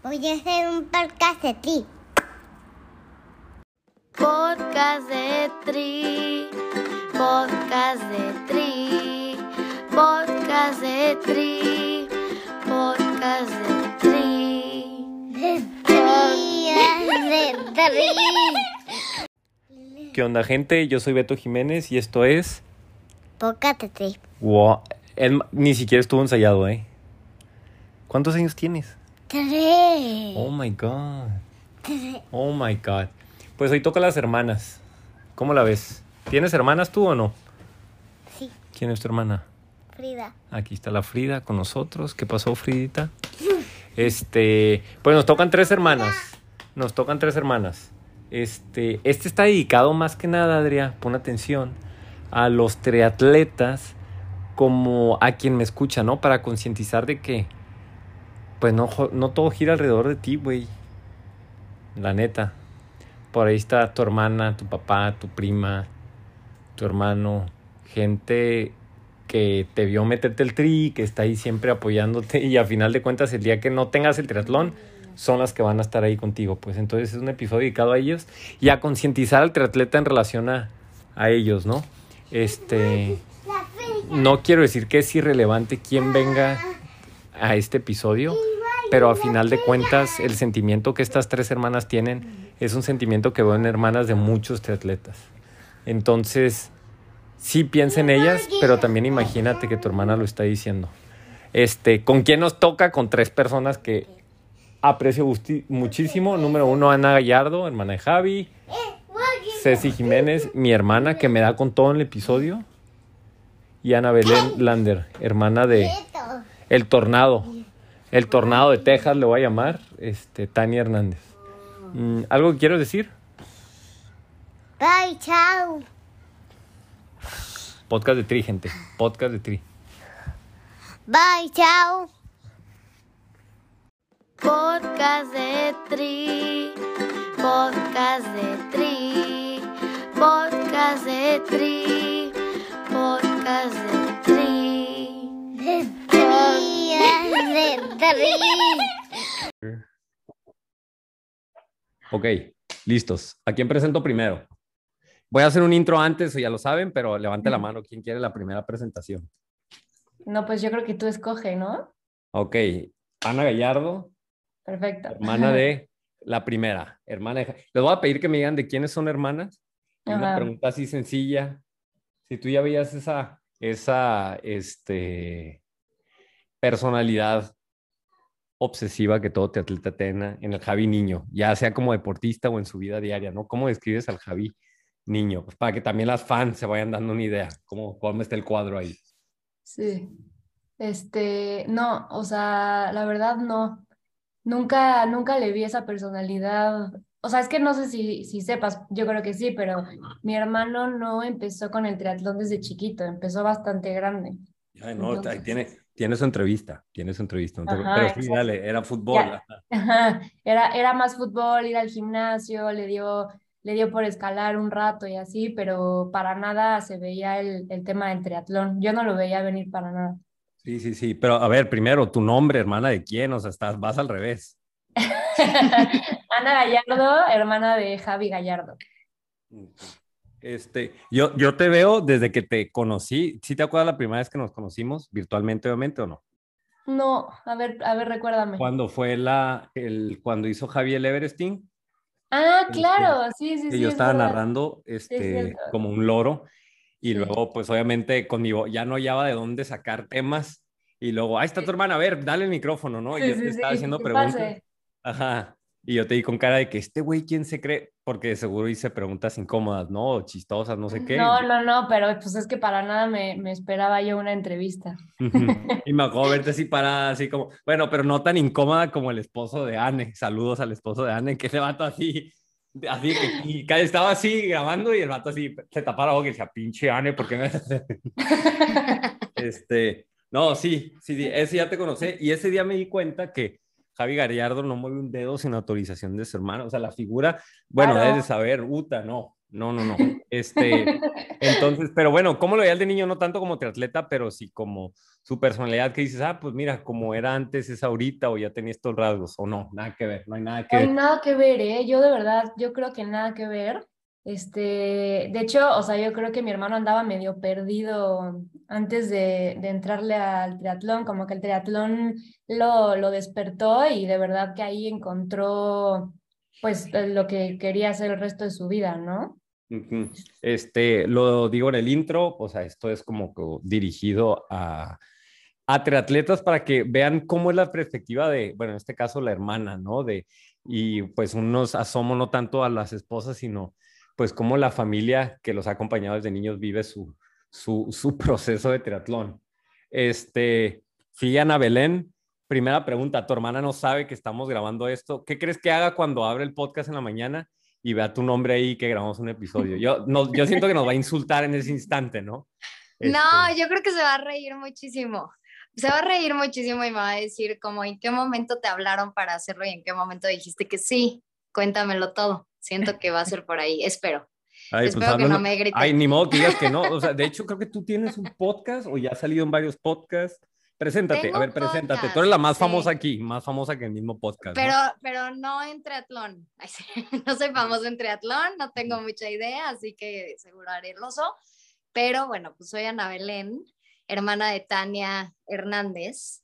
Voy a hacer un podcast de ti. Podcast de Tri, podcast de Tri, podcast de Tri, podcast de Tri. De tri, de tri. ¿Qué onda, gente? Yo soy Beto Jiménez y esto es. Podcast de. Wow. Él ni siquiera estuvo ensayado, ¿eh? ¿Cuántos años tienes? Tres. Oh my god. Oh my god. Pues hoy toca las hermanas. ¿Cómo la ves? ¿Tienes hermanas tú o no? Sí, ¿Quién es tu hermana? Frida. Aquí está la Frida con nosotros. ¿Qué pasó, Fridita? Este, pues nos tocan tres hermanas. Nos tocan tres hermanas. Este, este está dedicado más que nada, Adria, pon atención, a los triatletas como a quien me escucha, ¿no? Para concientizar de que, pues no, no todo gira alrededor de ti, güey. La neta. Por ahí está tu hermana, tu papá, tu prima, tu hermano, gente que te vio meterte el tri, que está ahí siempre apoyándote y a final de cuentas el día que no tengas el triatlón son las que van a estar ahí contigo. Pues entonces es un episodio dedicado a ellos y a concientizar al triatleta en relación a, a ellos, ¿no? Este, no quiero decir que es irrelevante quién venga a este episodio, pero a final de cuentas el sentimiento que estas tres hermanas tienen es un sentimiento que veo en hermanas de muchos triatletas. Entonces, sí piensa en ellas, pero también imagínate que tu hermana lo está diciendo. Este, ¿con quién nos toca? Con tres personas que aprecio muchísimo. Número uno, Ana Gallardo, hermana de Javi. Ceci Jiménez, mi hermana, que me da con todo en el episodio. Y Ana Belén Lander, hermana de. El Tornado. El Tornado de Texas le voy a llamar, este, Tania Hernández. Mm, ¿Algo que quieres decir? Bye, chao. Podcast de Tri, gente. Podcast de Tri. Bye, chao. Podcast de Tri, podcast de Tri, podcast de Tri, podcast de Tri. Ok, listos. ¿A quién presento primero? Voy a hacer un intro antes, ya lo saben, pero levante la mano quien quiere la primera presentación. No, pues yo creo que tú escoge, ¿no? Ok, Ana Gallardo, Perfecto. hermana de la primera, hermana de... Les voy a pedir que me digan de quiénes son hermanas. Una pregunta así sencilla. Si tú ya veías esa, esa, este, personalidad obsesiva que todo atleta tenga en el Javi niño, ya sea como deportista o en su vida diaria, ¿no? ¿Cómo describes al Javi niño? Pues para que también las fans se vayan dando una idea, cómo, cómo está el cuadro ahí. Sí. Este, no, o sea, la verdad no. Nunca, nunca le vi esa personalidad. O sea, es que no sé si, si sepas, yo creo que sí, pero mi hermano no empezó con el triatlón desde chiquito, empezó bastante grande. Ay, no, Entonces- ahí tiene, tiene su entrevista, tiene su entrevista. no te- Ajá, pero sí, dale, era fútbol. Ya. ajá. Ajá, Era, era más fútbol, ir al gimnasio, le dio, le dio por escalar un rato y así, pero para nada se veía el, el tema del triatlón. Yo no lo veía venir para nada. Sí, sí, sí. Pero a ver, primero, tu nombre, hermana de quién, o sea, estás, vas al revés. Ana Gallardo, hermana de Javi Gallardo. Este, yo, yo te veo desde que te conocí. ¿Sí te acuerdas la primera vez que nos conocimos virtualmente, obviamente, o no? No, a ver, a ver, recuérdame. Cuando fue la, el, cuando hizo Javi el Everesting, Ah, Este, claro, sí, sí, que sí. yo es estaba verdad. narrando, este, cierto. como un loro, y Sí. luego, pues, obviamente, con mi voz, ya no hallaba de dónde sacar temas, y luego, ahí está tu hermana, a ver, dale el micrófono, ¿no? Y Sí, yo sí, te estaba sí, haciendo preguntas. pase. Ajá. Y yo te di con cara de que este güey, ¿quién se cree? Porque seguro hice preguntas incómodas, ¿no? O chistosas, no sé qué. No, no, no, pero pues es que para nada me, me esperaba yo una entrevista. Y me acuerdo verte así parada, así como, bueno, pero no tan incómoda como el esposo de Anne. Saludos al esposo de Anne, que ese vato así, así, que y estaba así grabando y el vato así se tapaba la boca y decía, pinche Anne, ¿por qué me Este, no, sí, sí, sí, ese ya te conocí y ese día me di cuenta que Javi Gallardo no mueve un dedo sin autorización de su hermano. O sea, la figura, bueno, Claro. debes de saber, Uta, no. No, no, no. Este, entonces, pero bueno, ¿cómo lo veía el de niño? No tanto como triatleta, pero sí como su personalidad que dices, ah, pues mira, como era antes es ahorita o ya tenía estos rasgos, o no, nada que ver, no hay nada que No hay ver. nada que ver, ¿eh? Yo de verdad, yo creo que nada que ver. Este, de hecho, o sea, yo creo que mi hermano andaba medio perdido antes de, de entrarle al triatlón, como que el triatlón lo, lo despertó y de verdad que ahí encontró pues lo que quería hacer el resto de su vida, ¿no? Este, lo digo en el intro, o sea, esto es como dirigido a, a triatletas para que vean cómo es la perspectiva de, bueno, en este caso la hermana, ¿no? De, y pues unos asomo no tanto a las esposas, sino pues cómo la familia que los ha acompañado desde niños vive su, su, su proceso de triatlón. Este, fui a Ana Belén, primera pregunta, tu hermana no sabe que estamos grabando esto, ¿qué crees que haga cuando abre el podcast en la mañana? y vea tu nombre ahí que grabamos un episodio. Yo, no, yo siento que nos va a insultar en ese instante, ¿no? No, Este, yo creo que se va a reír muchísimo. Se va a reír muchísimo y me va a decir como en qué momento te hablaron para hacerlo y en qué momento dijiste que sí. Cuéntamelo todo. Siento que va a ser por ahí. Espero. ay, pues, Espero que no me griten. Ay, ni modo que digas que no. O sea, de hecho, creo que tú tienes un podcast o ya has salido en varios podcasts. Preséntate, Tengo a ver, un preséntate. Tú podcast, eres la más sí. famosa aquí, más famosa que el mismo podcast. ¿no? Pero, pero no en triatlón. Ay, sí, No soy famosa en triatlón, no tengo mucha idea, así que seguro haré el oso. Pero bueno, pues soy Ana Belén, hermana de Tania Hernández.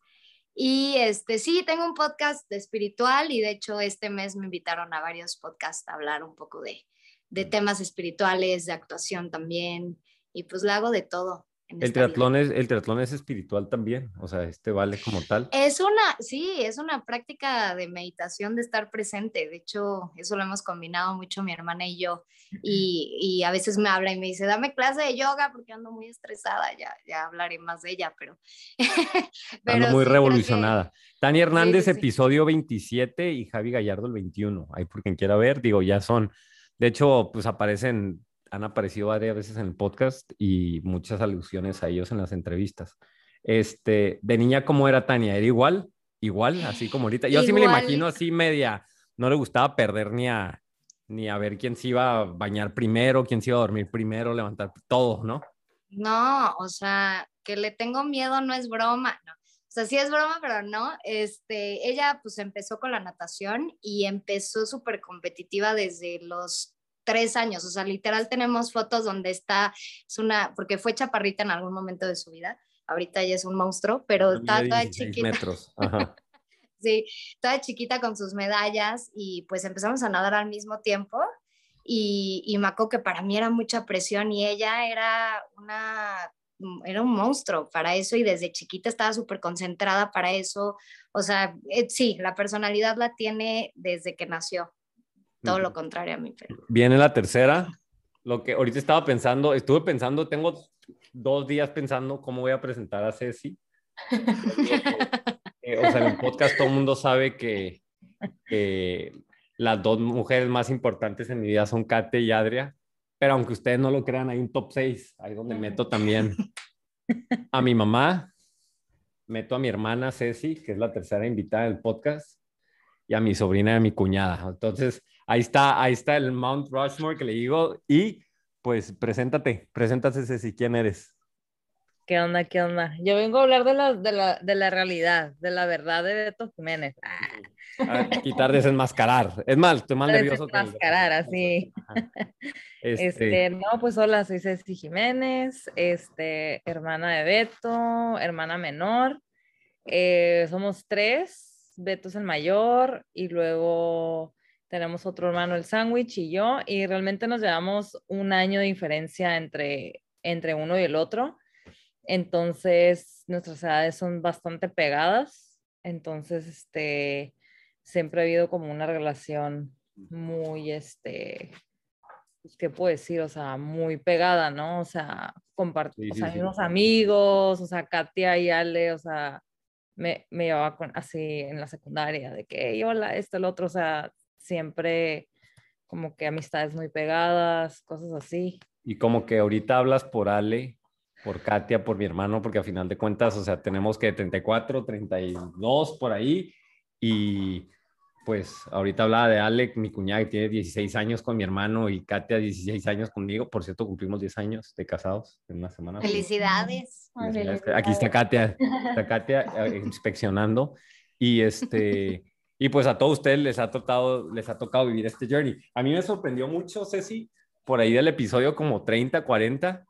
Y este sí, tengo un podcast de espiritual y de hecho este mes me invitaron a varios podcasts a hablar un poco de, de temas espirituales, de actuación también. Y pues lo hago de todo. El vida. triatlón, es, el triatlón es espiritual también. O sea, este vale como tal. Es una, sí, es una práctica de meditación de estar presente. De hecho, eso lo hemos combinado mucho mi hermana y yo. Y, y a veces me habla y me dice, dame clase de yoga porque ando muy estresada. Ya, ya hablaré más de ella, pero. Ando muy sí, creo que- revolucionada. Tania Hernández, sí, sí. episodio 27 y Javi Gallardo el 21. Ahí por quien quiera ver, digo, ya son. De hecho, pues aparecen, han aparecido varias veces en el podcast y muchas alusiones a ellos en las entrevistas. Este, de niña, ¿cómo era Tania? ¿Era igual? Igual, así como ahorita. Yo sí me la imagino así media, no le gustaba perder ni a, ni a ver quién se iba a bañar primero, quién se iba a dormir primero, levantar todo, ¿no? No, o sea, que le tengo miedo no es broma, no. O sea, sí es broma, pero no. Este, ella pues empezó con la natación y empezó súper competitiva desde los tres años. O sea, literal tenemos fotos donde está, es una, porque fue chaparrita en algún momento de su vida. Ahorita ya es un monstruo, pero está toda 16 chiquita. metros. Ajá. Sí, toda chiquita con sus medallas y pues empezamos a nadar al mismo tiempo y, y acuerdo que para mí era mucha presión y ella era una, era un monstruo para eso y desde chiquita estaba súper concentrada para eso. O sea, eh, sí, la personalidad la tiene desde que nació, todo lo contrario a mí. Pero... Viene la tercera. Lo que ahorita estaba pensando, estuve pensando, tengo dos días pensando cómo voy a presentar a Ceci. Eh, o sea, en el podcast todo el mundo sabe que, que las dos mujeres más importantes en mi vida son Kate y Adria, pero aunque ustedes no lo crean, hay un top 6, ahí donde meto también a mi mamá, meto a mi hermana Ceci, que es la tercera invitada del podcast, y a mi sobrina y a mi cuñada. Entonces, ahí está, ahí está el Mount Rushmore que le digo, y pues preséntate, preséntate Ceci, ¿quién eres? ¿Qué onda? ¿Qué onda? Yo vengo a hablar de la, de la, de la realidad, de la verdad de Beto Jiménez. Ah, A quitar, desenmascarar. Es mal, estoy más nervioso. el- desenmascarar, así. Este, Este, no, pues hola, soy Ceci Jiménez, este, hermana de Beto, hermana menor. Eh, somos tres, Beto es el mayor y luego tenemos otro hermano, el sándwich y yo, y realmente nos llevamos un año de diferencia entre, entre uno y el otro. Entonces, nuestras edades son bastante pegadas. Entonces, este, siempre ha habido como una relación muy, este, pues, ¿qué puedo decir? O sea, muy pegada, ¿no? O sea, Sí, o sí, sea, sí. unos amigos, o sea, Katia y Ale, o sea, me, me llevaba con, así en la secundaria, de que, "Hey, hola, esto, el otro, o sea, siempre como que amistades muy pegadas, cosas así. y como que ahorita hablas por Ale, por Katia, por mi hermano, porque a final de cuentas, o sea, tenemos que 34, 32 por ahí, y pues ahorita hablaba de Alec, mi cuñada que tiene 16 años con mi hermano y Katia 16 años conmigo. Por cierto, cumplimos 10 años de casados en una semana. Felicidades. Ay, Aquí está Katia, está Katia eh, inspeccionando. Y este, y pues a todos ustedes les ha tocado, les ha tocado vivir este journey. A mí me sorprendió mucho, Ceci, por ahí del episodio como 30, 40,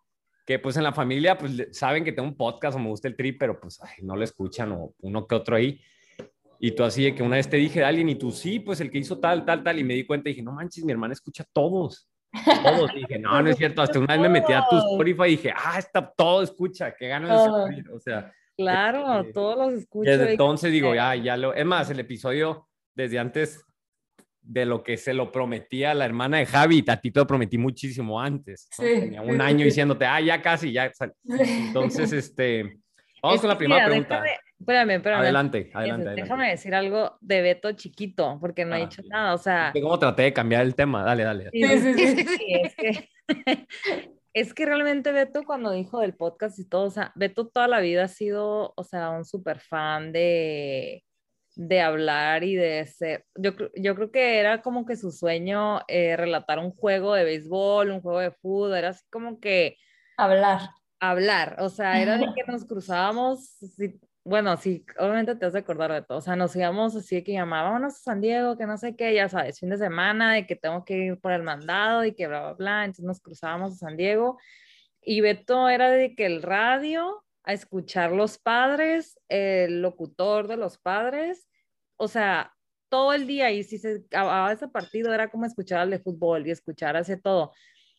que pues en la familia pues saben que tengo un podcast o me gusta el trip, pero pues ay, no lo escuchan o uno que otro ahí. Y tú así de que una vez te dije de alguien y tú sí, pues el que hizo tal, tal, tal, y me di cuenta y dije, no manches, mi hermana escucha todos. Todos. Y dije, no, no es cierto. Hasta una vez me metí a tu. Spotify y dije, ah, está todo escucha, qué ganas de sufrir. O sea, Claro, Este, todos los escucho. desde y- entonces digo, ya, ya lo. Es más, el episodio desde antes de lo que se lo prometía a la hermana de Javi, a ti te lo prometí muchísimo antes. ¿no? Sí. Tenía un año diciéndote, ah, ya casi, ya. Entonces, este. Vamos Es con la primera mira, pregunta. déjame- espérame, espérame. Adelante, adelante, adelante. Déjame decir algo de Beto chiquito, porque no he Ah, dicho sí. nada. O sea, ¿Viste ¿Cómo traté de cambiar el tema? Dale, dale. Sí, sí, sí, sí. sí, es que, es que realmente Beto cuando dijo del podcast y todo, o sea, Beto toda la vida ha sido, o sea, un súper fan de, de hablar y de ser, yo, yo creo que era como que su sueño eh, relatar un juego de béisbol, un juego de fútbol, era así como que Hablar. hablar, o sea, era de que nos cruzábamos, sí, bueno, sí, obviamente te has de acordar de todo, o sea, nos íbamos así de que llamábamos a San Diego, que no sé qué, ya sabes, fin de semana, de que tengo que ir por el mandado y que bla, bla, bla, entonces nos cruzábamos a San Diego y Beto era de que el radio, a escuchar los padres, el locutor de los padres, o sea, todo el día y si se acababa ese partido era como escuchar al de fútbol y escuchar hacia todo.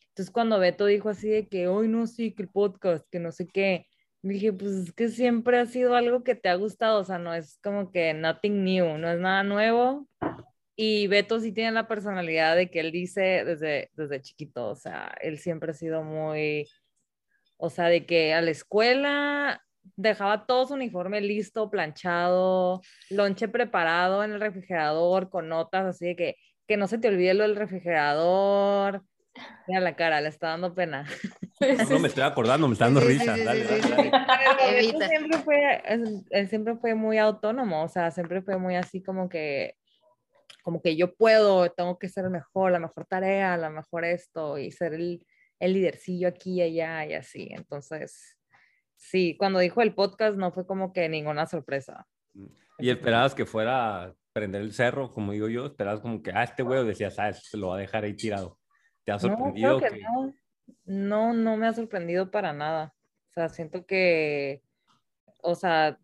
Entonces cuando Beto dijo así de que hoy no sí, que el podcast, que no sé qué, dije, pues es que siempre ha sido algo que te ha gustado, o sea, no es como que nothing new, no es nada nuevo. Y Beto sí tiene la personalidad de que él dice desde, desde chiquito, o sea, él siempre ha sido muy, o sea, de que a la escuela dejaba todo su uniforme listo, planchado, lonche preparado en el refrigerador con notas así de que, que no se te olvide lo del refrigerador. Mira la cara, le está dando pena. No me estoy acordando, me está dando risa. sí, dale, sí, dale, Evita. siempre fue, él, él siempre fue muy autónomo, o sea, siempre fue muy así como que, como que yo puedo, tengo que ser el mejor, la mejor tarea, la mejor esto, y ser el, el lidercillo aquí y allá y así. Entonces, sí, cuando dijo el podcast no fue como que ninguna sorpresa. Y esperabas que fuera prender el cerro, como digo yo, esperabas como que, ah, este güey, decías, ah, lo va a dejar ahí tirado. ¿Te ha No, sorprendido? creo que que- no. No, no me ha sorprendido para nada. O sea, siento que, o sea,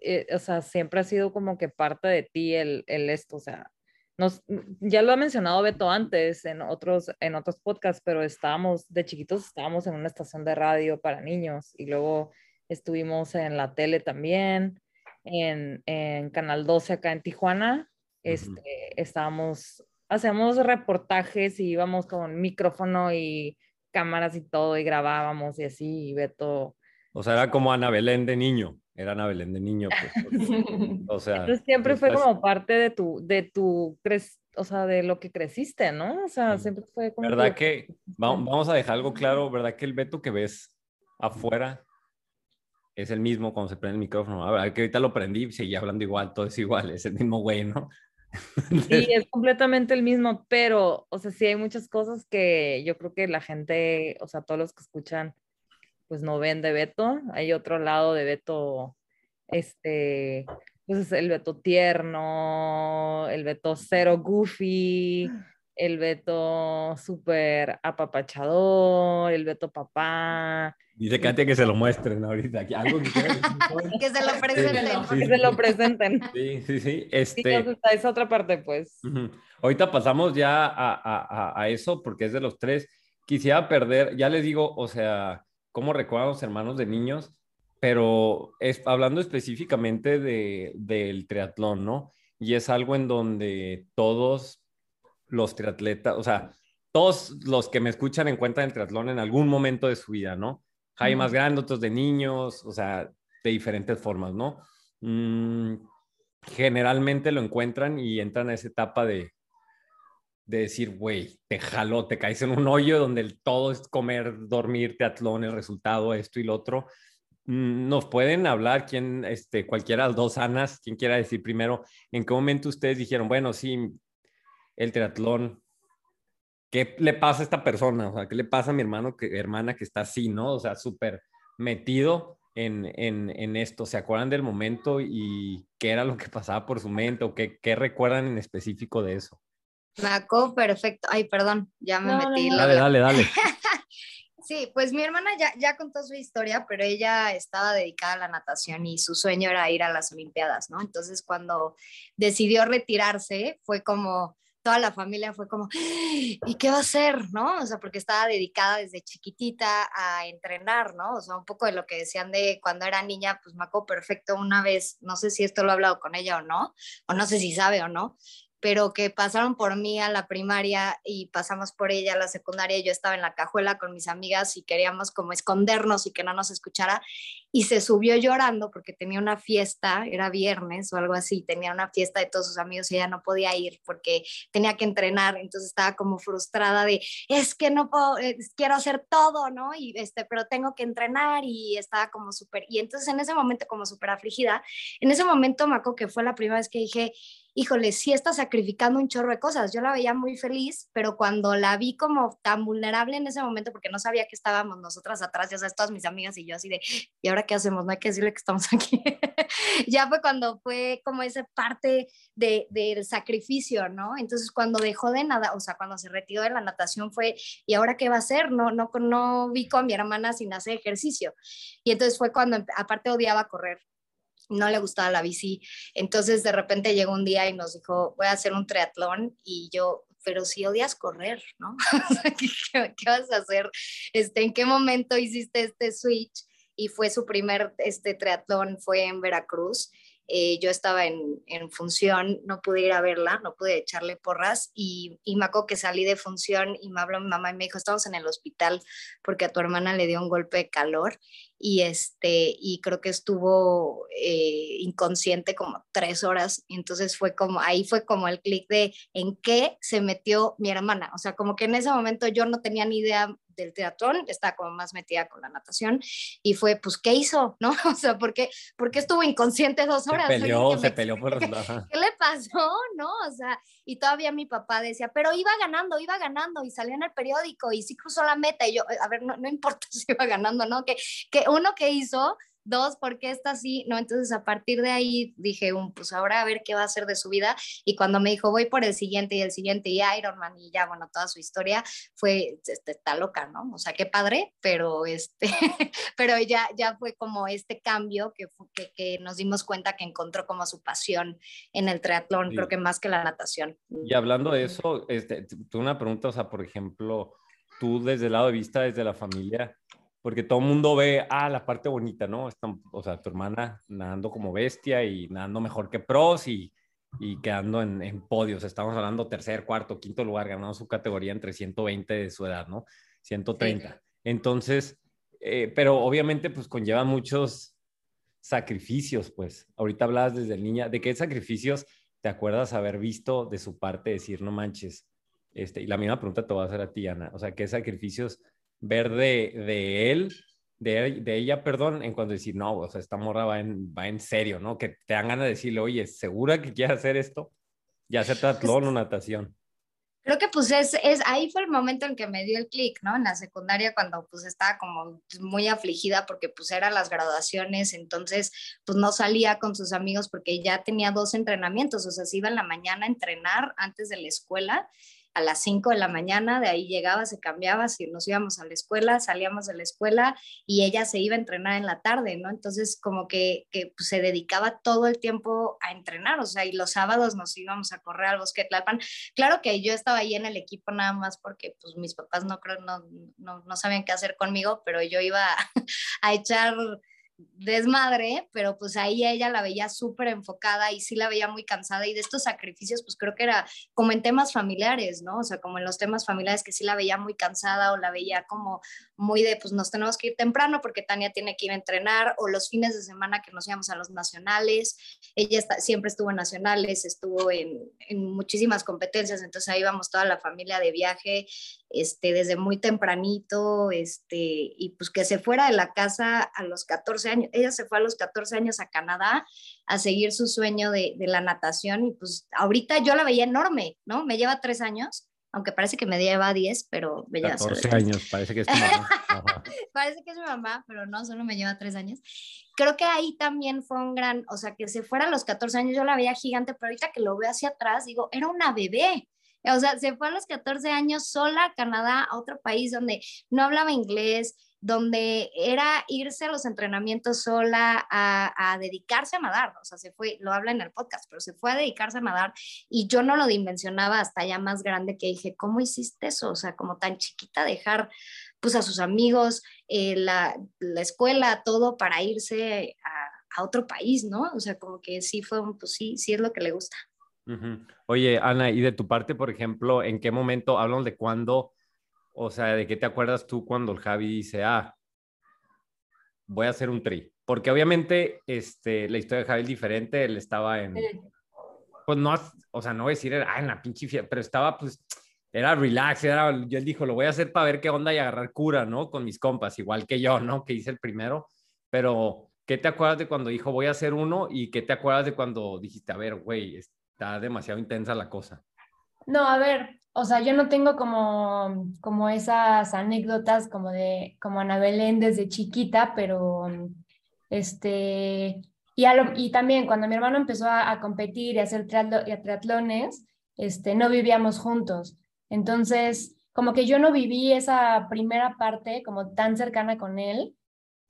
eh, o sea, siempre ha sido como que parte de ti el, el esto, o sea, nos, ya lo ha mencionado Beto antes en otros, en otros podcasts, pero estábamos, de chiquitos estábamos en una estación de radio para niños y luego estuvimos en la tele también, en, en Canal 12 acá en Tijuana, este, estábamos, hacíamos reportajes y íbamos con micrófono y cámaras y todo y grabábamos y así, y Beto, O sea, era como Ana Belén de niño. Era Ana Belén de niño. pues, o sea, Entonces siempre fue estás- como parte de tu, de tu, cres- o sea, de lo que creciste, ¿no? O sea, Sí. siempre fue como ¿Verdad que- que, va- vamos a dejar algo claro, ¿verdad que el Beto que ves afuera es el mismo cuando se prende el micrófono? A ver, que ahorita lo prendí y seguía hablando igual, todo es igual, es el mismo güey, ¿no? Sí, es completamente el mismo, pero, o sea, sí hay muchas cosas que yo creo que la gente, o sea, todos los que escuchan, pues no ven de Beto. Hay otro lado de Beto, este, pues es el Beto tierno, el Beto cero goofy, el Beto súper apapachador, el Beto papá, Dice Katia que se lo muestren ahorita. aquí, Algo que? Que se lo presenten. Sí, que se lo presenten. Sí, sí, sí. Este, esa otra parte, pues. Ujú. Ahorita pasamos ya a, a- a- a eso porque es de los tres. Quisiera perder, ya les digo, o sea, cómo recuerdan los hermanos de niños, pero es, hablando específicamente de, del triatlón, ¿no? Y es algo en donde todos los triatletas, o sea, todos los que me escuchan encuentran el triatlón en algún momento de su vida, ¿no? Hay más grandes, otros de niños, o sea, de diferentes formas, ¿no? Mm, generalmente lo encuentran y entran a esa etapa de, de decir, güey, te jaló, te caes en un hoyo donde el todo es comer, dormir, teatlón, el resultado, esto y lo otro. mm, nos pueden hablar, quién, este, cualquiera de las dos Anas, quien quiera decir primero, en qué momento ustedes dijeron, bueno, sí, el triatlón, ¿qué le pasa a esta persona? O sea, ¿qué le pasa a mi hermano, que, hermana que está así, ¿no? O sea, súper metido en, en, en, esto. ¿Se acuerdan del momento y qué era lo que pasaba por su mente o qué, qué recuerdan en específico de eso? Me acuerdo perfecto. Ay, perdón, ya me No, metí. no, Dale, dale, dale. Sí, pues mi hermana ya, ya contó su historia, pero ella estaba dedicada a la natación y su sueño era ir a las Olimpiadas, ¿no? Entonces cuando decidió retirarse, fue como, toda la familia fue como, ¿y qué va a hacer, no? O sea, porque estaba dedicada desde chiquitita a entrenar, ¿no? O sea, un poco de lo que decían de cuando era niña, pues me acuerdo perfecto una vez, no sé si esto lo he hablado con ella o no, o no sé si sabe o no, pero que pasaron por mí a la primaria y pasamos por ella a la secundaria. Yo estaba en la cajuela con mis amigas y queríamos como escondernos y que no nos escuchara. Y se subió llorando porque tenía una fiesta, era viernes o algo así, tenía una fiesta de todos sus amigos y ella no podía ir porque tenía que entrenar. Entonces estaba como frustrada de, es que no puedo, eh, quiero hacer todo, ¿no? Y este, pero tengo que entrenar y estaba como súper, y entonces en ese momento como súper afligida, en ese momento me que fue la primera vez que dije, híjole, sí está sacrificando un chorro de cosas. Yo la veía muy feliz, pero cuando la vi como tan vulnerable en ese momento, porque no sabía que estábamos nosotras atrás, ya sabes, todas mis amigas y yo así de, ¿y ahora qué hacemos? No hay que decirle que estamos aquí. ya fue cuando fue como esa parte de, del sacrificio, ¿no? Entonces cuando dejó de nada, o sea, cuando se retiró de la natación fue, ¿y ahora qué va a hacer? No, no, no vi con mi hermana sin hacer ejercicio. Y entonces fue cuando, aparte odiaba correr, no le gustaba la bici. Entonces de repente llegó un día y nos dijo, voy a hacer un triatlón y yo, pero si odias correr, ¿no? ¿Qué, ¿Qué, vas a hacer? Este, ¿En qué momento hiciste este switch? Y fue su primer este, triatlón, fue en Veracruz. Eh, yo estaba en, en, función, no pude ir a verla, no pude echarle porras y, y me acuerdo que salí de función y me habló mi mamá y me dijo, estamos en el hospital porque a tu hermana le dio un golpe de calor y, este, y creo que estuvo eh, inconsciente como tres horas. Entonces fue como, ahí fue como el clic de en qué se metió mi hermana. O sea, como que en ese momento yo no tenía ni idea del teatrón, estaba como más metida con la natación y fue, pues, ¿qué hizo? ¿No? O sea, ¿por qué, por qué estuvo inconsciente dos horas? Se peleó, Oye, se me... peleó por... Ajá. ¿Qué le pasó? ¿No? O sea, y todavía mi papá decía, pero iba ganando, iba ganando y salió en el periódico y sí cruzó la meta y yo, a ver, no, no importa si iba ganando, ¿no? Que, que uno que hizo, dos, ¿por qué está así? No, entonces a partir de ahí dije, un, pues ahora a ver qué va a hacer de su vida. Y cuando me dijo, voy por el siguiente y el siguiente y Ironman y ya, bueno, toda su historia fue, este, está loca, ¿no? O sea, qué padre, pero este, pero ya, ya fue como este cambio que, que, que, nos dimos cuenta que encontró como su pasión en el triatlón, sí. creo que más que la natación. Y hablando de eso, este, tuve una pregunta, o sea, por ejemplo, tú desde el lado de vista, desde la familia, porque todo el mundo ve, ah, la parte bonita, ¿no? Está, o sea, tu hermana nadando como bestia y nadando mejor que pros y, y quedando en, en, podios. Estamos hablando tercer, cuarto, quinto lugar, ganando su categoría entre 120 de su edad, ¿no? 130. Sí. Entonces, eh, pero obviamente pues conlleva muchos sacrificios, pues. Ahorita hablabas desde niña, ¿de qué sacrificios te acuerdas haber visto de su parte decir, no manches? Este, y la misma pregunta te voy a hacer a ti, Ana. O sea, ¿qué sacrificios ver de, él, de, de, ella, perdón, en cuanto a decir, no, o sea, esta morra va en, va en serio, ¿no? Que te dan ganas de decirle, oye, ¿segura que quieres hacer esto? Ya sea triatlón o natación. Creo que pues es, es, ahí fue el momento en que me dio el clic, ¿no? En la secundaria cuando pues estaba como muy afligida porque pues eran las graduaciones, entonces pues no salía con sus amigos porque ya tenía dos entrenamientos, o sea, se iba en la mañana a entrenar antes de la escuela a las 5 de la mañana, de ahí llegaba, se cambiaba, si nos íbamos a la escuela, salíamos de la escuela y ella se iba a entrenar en la tarde, ¿no? Entonces como que, que pues, se dedicaba todo el tiempo a entrenar, o sea, y los sábados nos íbamos a correr al bosque de Tlalpan. Claro que yo estaba ahí en el equipo nada más porque pues mis papás no creo, no, no, no sabían qué hacer conmigo, pero yo iba a, a echar desmadre, pero pues ahí ella la veía súper enfocada y sí la veía muy cansada y de estos sacrificios pues creo que era como en temas familiares, ¿no? O sea, como en los temas familiares que sí la veía muy cansada o la veía como muy de pues nos tenemos que ir temprano porque Tania tiene que ir a entrenar o los fines de semana que nos íbamos a los nacionales, ella está, siempre estuvo en nacionales, estuvo en, en muchísimas competencias, entonces ahí íbamos toda la familia de viaje este, desde muy tempranito, este, y pues que se fuera de la casa a los 14 años. Ella se fue a los 14 años a Canadá a seguir su sueño de, de la natación y pues ahorita yo la veía enorme, ¿no? Me lleva tres años, aunque parece que me lleva 10, pero me lleva solo 14 tres. años, parece que es tu mamá. Parece que es mi mamá, pero no, solo me lleva tres años. Creo que ahí también fue un gran, o sea, que se fuera a los 14 años, yo la veía gigante, pero ahorita que lo veo hacia atrás, digo, era una bebé. O sea, se fue a los 14 años sola a Canadá, a otro país donde no hablaba inglés, donde era irse a los entrenamientos sola a, dedicarse a nadar, o sea, se fue, lo habla en el podcast, pero se fue a dedicarse a nadar y yo no lo dimensionaba hasta ya más grande que dije, ¿cómo hiciste eso? O sea, como tan chiquita dejar pues a sus amigos, eh, la, la, escuela, todo para irse a, a, otro país, ¿no? O sea, como que sí fue, pues sí, sí es lo que le gusta. Uh -huh. Oye, Ana, y de tu parte, por ejemplo, ¿en qué momento hablan de cuándo? O sea, ¿de qué te acuerdas tú cuando el Javi dice, ah, voy a hacer un tri? Porque obviamente este, la historia de Javi es diferente, él estaba en, pues no, o sea, no voy a decir, ah, en la pinche fiesta, pero estaba pues, era relax, era, yo él dijo, lo voy a hacer para ver qué onda y agarrar cura, ¿no? Con mis compas, igual que yo, ¿no? Que hice el primero, pero ¿qué te acuerdas de cuando dijo, voy a hacer uno? ¿Y qué te acuerdas de cuando dijiste, a ver, güey, está demasiado intensa la cosa? No, a ver, o sea, yo no tengo como, como esas anécdotas como de, como Ana Belén desde chiquita, pero este, y, a lo, y también cuando mi hermano empezó a, competir y a hacer a triatlones, este, no vivíamos juntos. Entonces, como que yo no viví esa primera parte como tan cercana con él.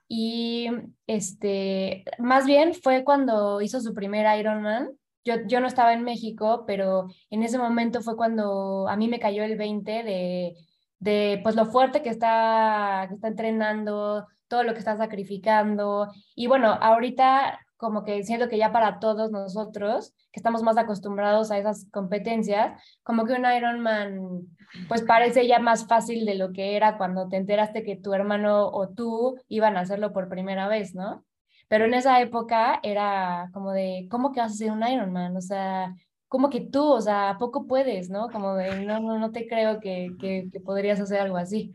Y este, más bien fue cuando hizo su primer Ironman, yo, yo, no estaba en México, pero en ese momento fue cuando a mí me cayó el 20 de, de pues lo fuerte que está, que está entrenando, todo lo que está sacrificando. Y bueno, ahorita como que siento que ya para todos nosotros, que estamos más acostumbrados a esas competencias, como que un Ironman pues parece ya más fácil de lo que era cuando te enteraste que tu hermano o tú iban a hacerlo por primera vez, ¿no? Pero en esa época era como de, ¿cómo que vas a ser un Ironman? O sea, ¿cómo que tú? O sea, ¿a poco puedes, no? Como de, no, no, no te creo que, que, que podrías hacer algo así.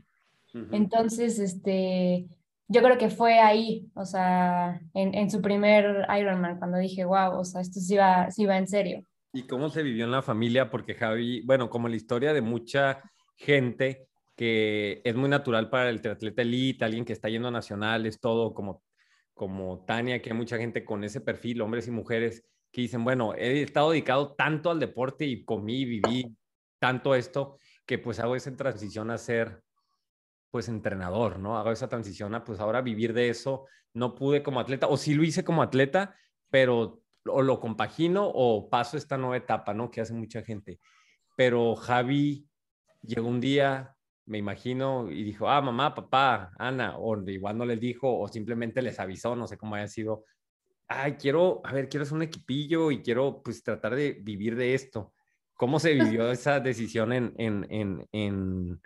Uh -huh. Entonces, este, yo creo que fue ahí, o sea, en, en, su primer Ironman, cuando dije, wow, o sea, esto sí va, sí va en serio. ¿Y cómo se vivió en la familia? Porque Javi, bueno, como la historia de mucha gente que es muy natural para el triatleta elite, alguien que está yendo a nacionales, todo como como Tania, que hay mucha gente con ese perfil, hombres y mujeres, que dicen, bueno, he estado dedicado tanto al deporte y comí, viví tanto esto, que pues hago esa transición a ser, pues, entrenador, ¿no? Hago esa transición a, pues, ahora vivir de eso. No pude como atleta, o sí lo hice como atleta, pero o lo compagino o paso esta nueva etapa, ¿no? Que hace mucha gente. Pero Javi llegó un día, me imagino, y dijo, ah, mamá, papá, Ana, o igual no les dijo, o simplemente les avisó, no sé cómo haya sido, ay, quiero, a ver, quiero hacer un equipillo y quiero, pues, tratar de vivir de esto. ¿Cómo se vivió esa decisión en, en, en, en,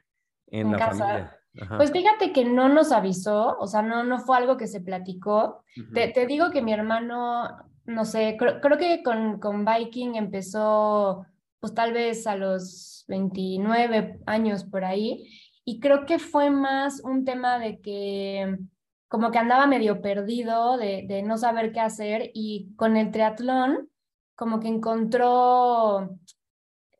en la casa. familia? Ajá. Pues fíjate que no nos avisó, o sea, no, no fue algo que se platicó. Uh -huh. te, te, digo que mi hermano, no sé, creo, creo que con, con Viking empezó, pues tal vez a los 29 años por ahí, y creo que fue más un tema de que como que andaba medio perdido, de, no saber qué hacer, y con el triatlón como que encontró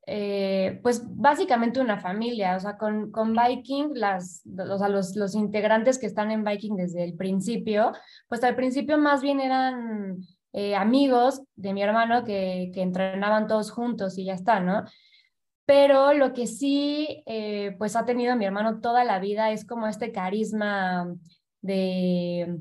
eh, pues básicamente una familia, o sea, con, con Viking, las, o sea, los, los integrantes que están en Viking desde el principio, pues al principio más bien eran eh, amigos de mi hermano que, que entrenaban todos juntos y ya está, ¿no? Pero lo que sí, eh, pues ha tenido mi hermano toda la vida es como este carisma de,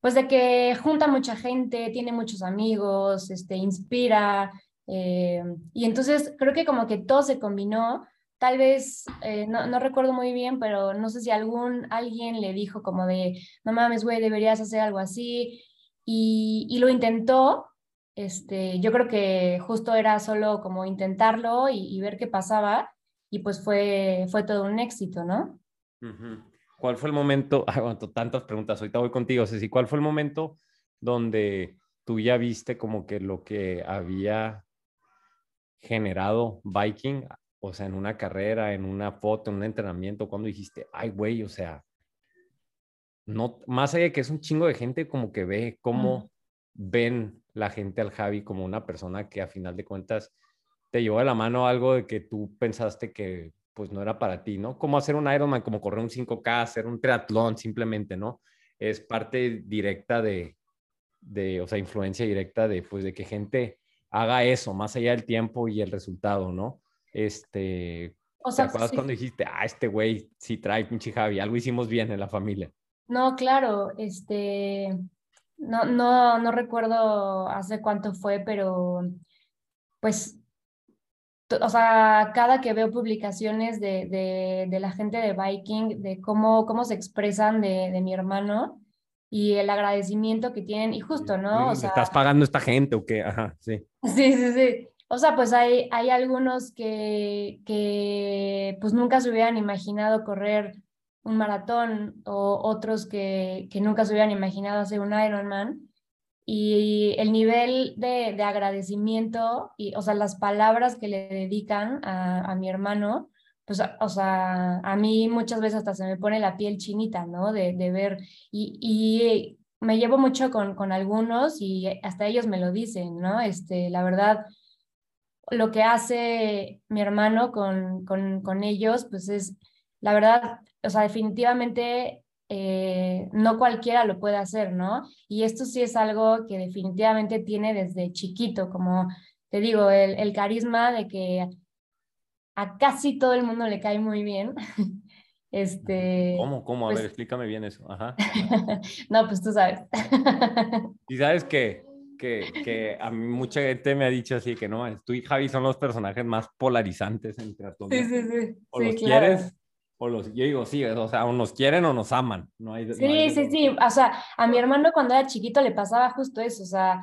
pues de que junta mucha gente, tiene muchos amigos, este, inspira, eh, y entonces creo que como que todo se combinó, tal vez, no, no, recuerdo muy bien, pero no sé si algún, alguien le dijo como de, no mames, güey, deberías hacer algo así, y, lo intentó, este, yo creo que justo era solo como intentarlo y, ver qué pasaba y pues fue, fue todo un éxito, ¿no? ¿Cuál fue el momento? Aguanto tantas preguntas, ahorita voy contigo, Ceci. ¿Cuál fue el momento donde tú ya viste como que lo que había generado Viking o sea, en una carrera, en una foto, en un entrenamiento, cuando dijiste, ay, güey, o sea, no, más allá de que es un chingo de gente como que ve cómo ven la gente al Javi como una persona que a final de cuentas te llevó de la mano algo de que tú pensaste que pues no era para ti, ¿no? Como hacer un Ironman, como correr un 5K, hacer un triatlón simplemente, ¿no? Es parte directa de, de, o sea, influencia directa de, pues, de que gente haga eso, más allá del tiempo y el resultado, ¿no? Este, O ¿te acuerdas sí. cuando dijiste, ah, este güey sí trae pinche Javi, algo hicimos bien en la familia? No, claro, este, no, no, no recuerdo hace cuánto fue, pero pues, o sea, cada que veo publicaciones de, de, de la gente de Viking, de cómo, cómo se expresan de, de mi hermano y el agradecimiento que tienen, y justo, ¿no? O ¿Me sea, estás pagando esta gente o qué? Ajá, sí. Sí, sí, sí. O sea, pues hay, hay algunos que, que pues nunca se hubieran imaginado correr un maratón o otros que, que nunca se hubieran imaginado hacer un Ironman. Y el nivel de, de agradecimiento y, o sea, las palabras que le dedican a, a mi hermano, pues, o sea, a mí muchas veces hasta se me pone la piel chinita, ¿no? De, de ver, y, y me llevo mucho con, con algunos y hasta ellos me lo dicen, ¿no? Este, la verdad, lo que hace mi hermano con, con, con ellos, pues es, la verdad, o sea, definitivamente eh, no cualquiera lo puede hacer, ¿no? Y esto sí es algo que definitivamente tiene desde chiquito, como te digo, el, el carisma de que a casi todo el mundo le cae muy bien. Este, ¿Cómo? ¿Cómo? A pues- ver, explícame bien eso. Ajá. no, pues tú sabes. Y sabes que, que, que a mí mucha gente me ha dicho así que no, tú y Javi son los personajes más polarizantes en triatlón. Sí, sí, sí. O sí, los claro. quieres, o los, yo digo, sí, o sea, o nos quieren o nos aman. No hay, no Sí, hay de sí, sí. O sea, a mi hermano cuando era chiquito le pasaba justo eso. O sea,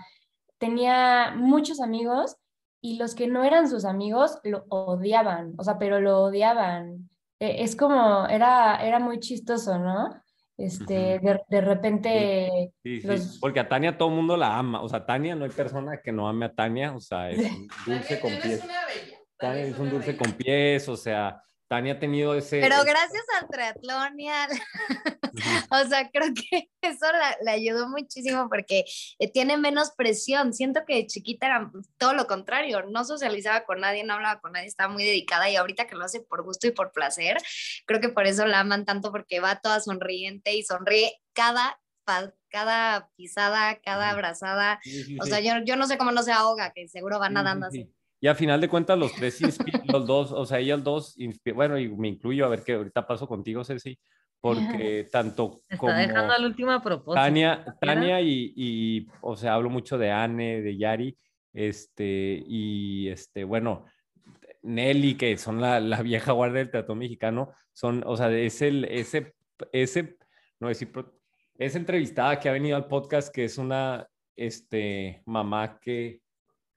tenía muchos amigos y los que no eran sus amigos lo odiaban. O sea, pero lo odiaban. E- Es como, era, era muy chistoso, ¿no? Este, de, de repente, Sí, sí, los- porque a Tania todo el mundo la ama. O sea, Tania no hay persona que no ame a Tania. O sea, es un dulce con pies. Tania es un dulce con pies. O sea, Tania ha tenido ese. Pero gracias al triatlón y al... O sea, creo que eso la- le ayudó muchísimo porque eh, tiene menos presión. Siento que de chiquita era todo lo contrario, no socializaba con nadie, no hablaba con nadie, estaba muy dedicada y ahorita que lo hace por gusto y por placer, creo que por eso la aman tanto porque va toda sonriente y sonríe cada, cada pisada, cada abrazada. O sea, yo, yo no sé cómo no se ahoga, que seguro va nadando sí. así. Y a final de cuentas, los tres, los dos, o sea, ellas dos, bueno, y me incluyo, a ver qué ahorita paso contigo, Ceci, porque tanto Está como dejando al último a propósito. Tania. Tania y, y, o sea, hablo mucho de Anne, de Yari, este, y este, bueno, Nelly, que son la, la vieja guardia del teatro mexicano, son, o sea, es el, ese, ese, no decir, esa entrevistada que ha venido al podcast, que es una, este, mamá que,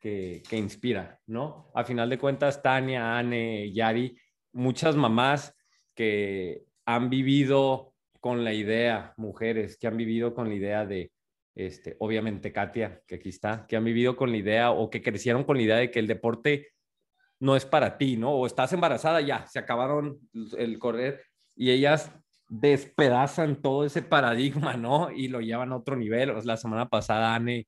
que, inspira, ¿no? A final de cuentas, Tania, Anne, Yari, muchas mamás que han vivido con la idea, mujeres que han vivido con la idea de, este, obviamente Katia, que aquí está, que han vivido con la idea o que crecieron con la idea de que el deporte no es para ti, ¿no? O estás embarazada, ya, se acabaron el correr y ellas despedazan todo ese paradigma, ¿no? Y lo llevan a otro nivel. O la semana pasada, Anne,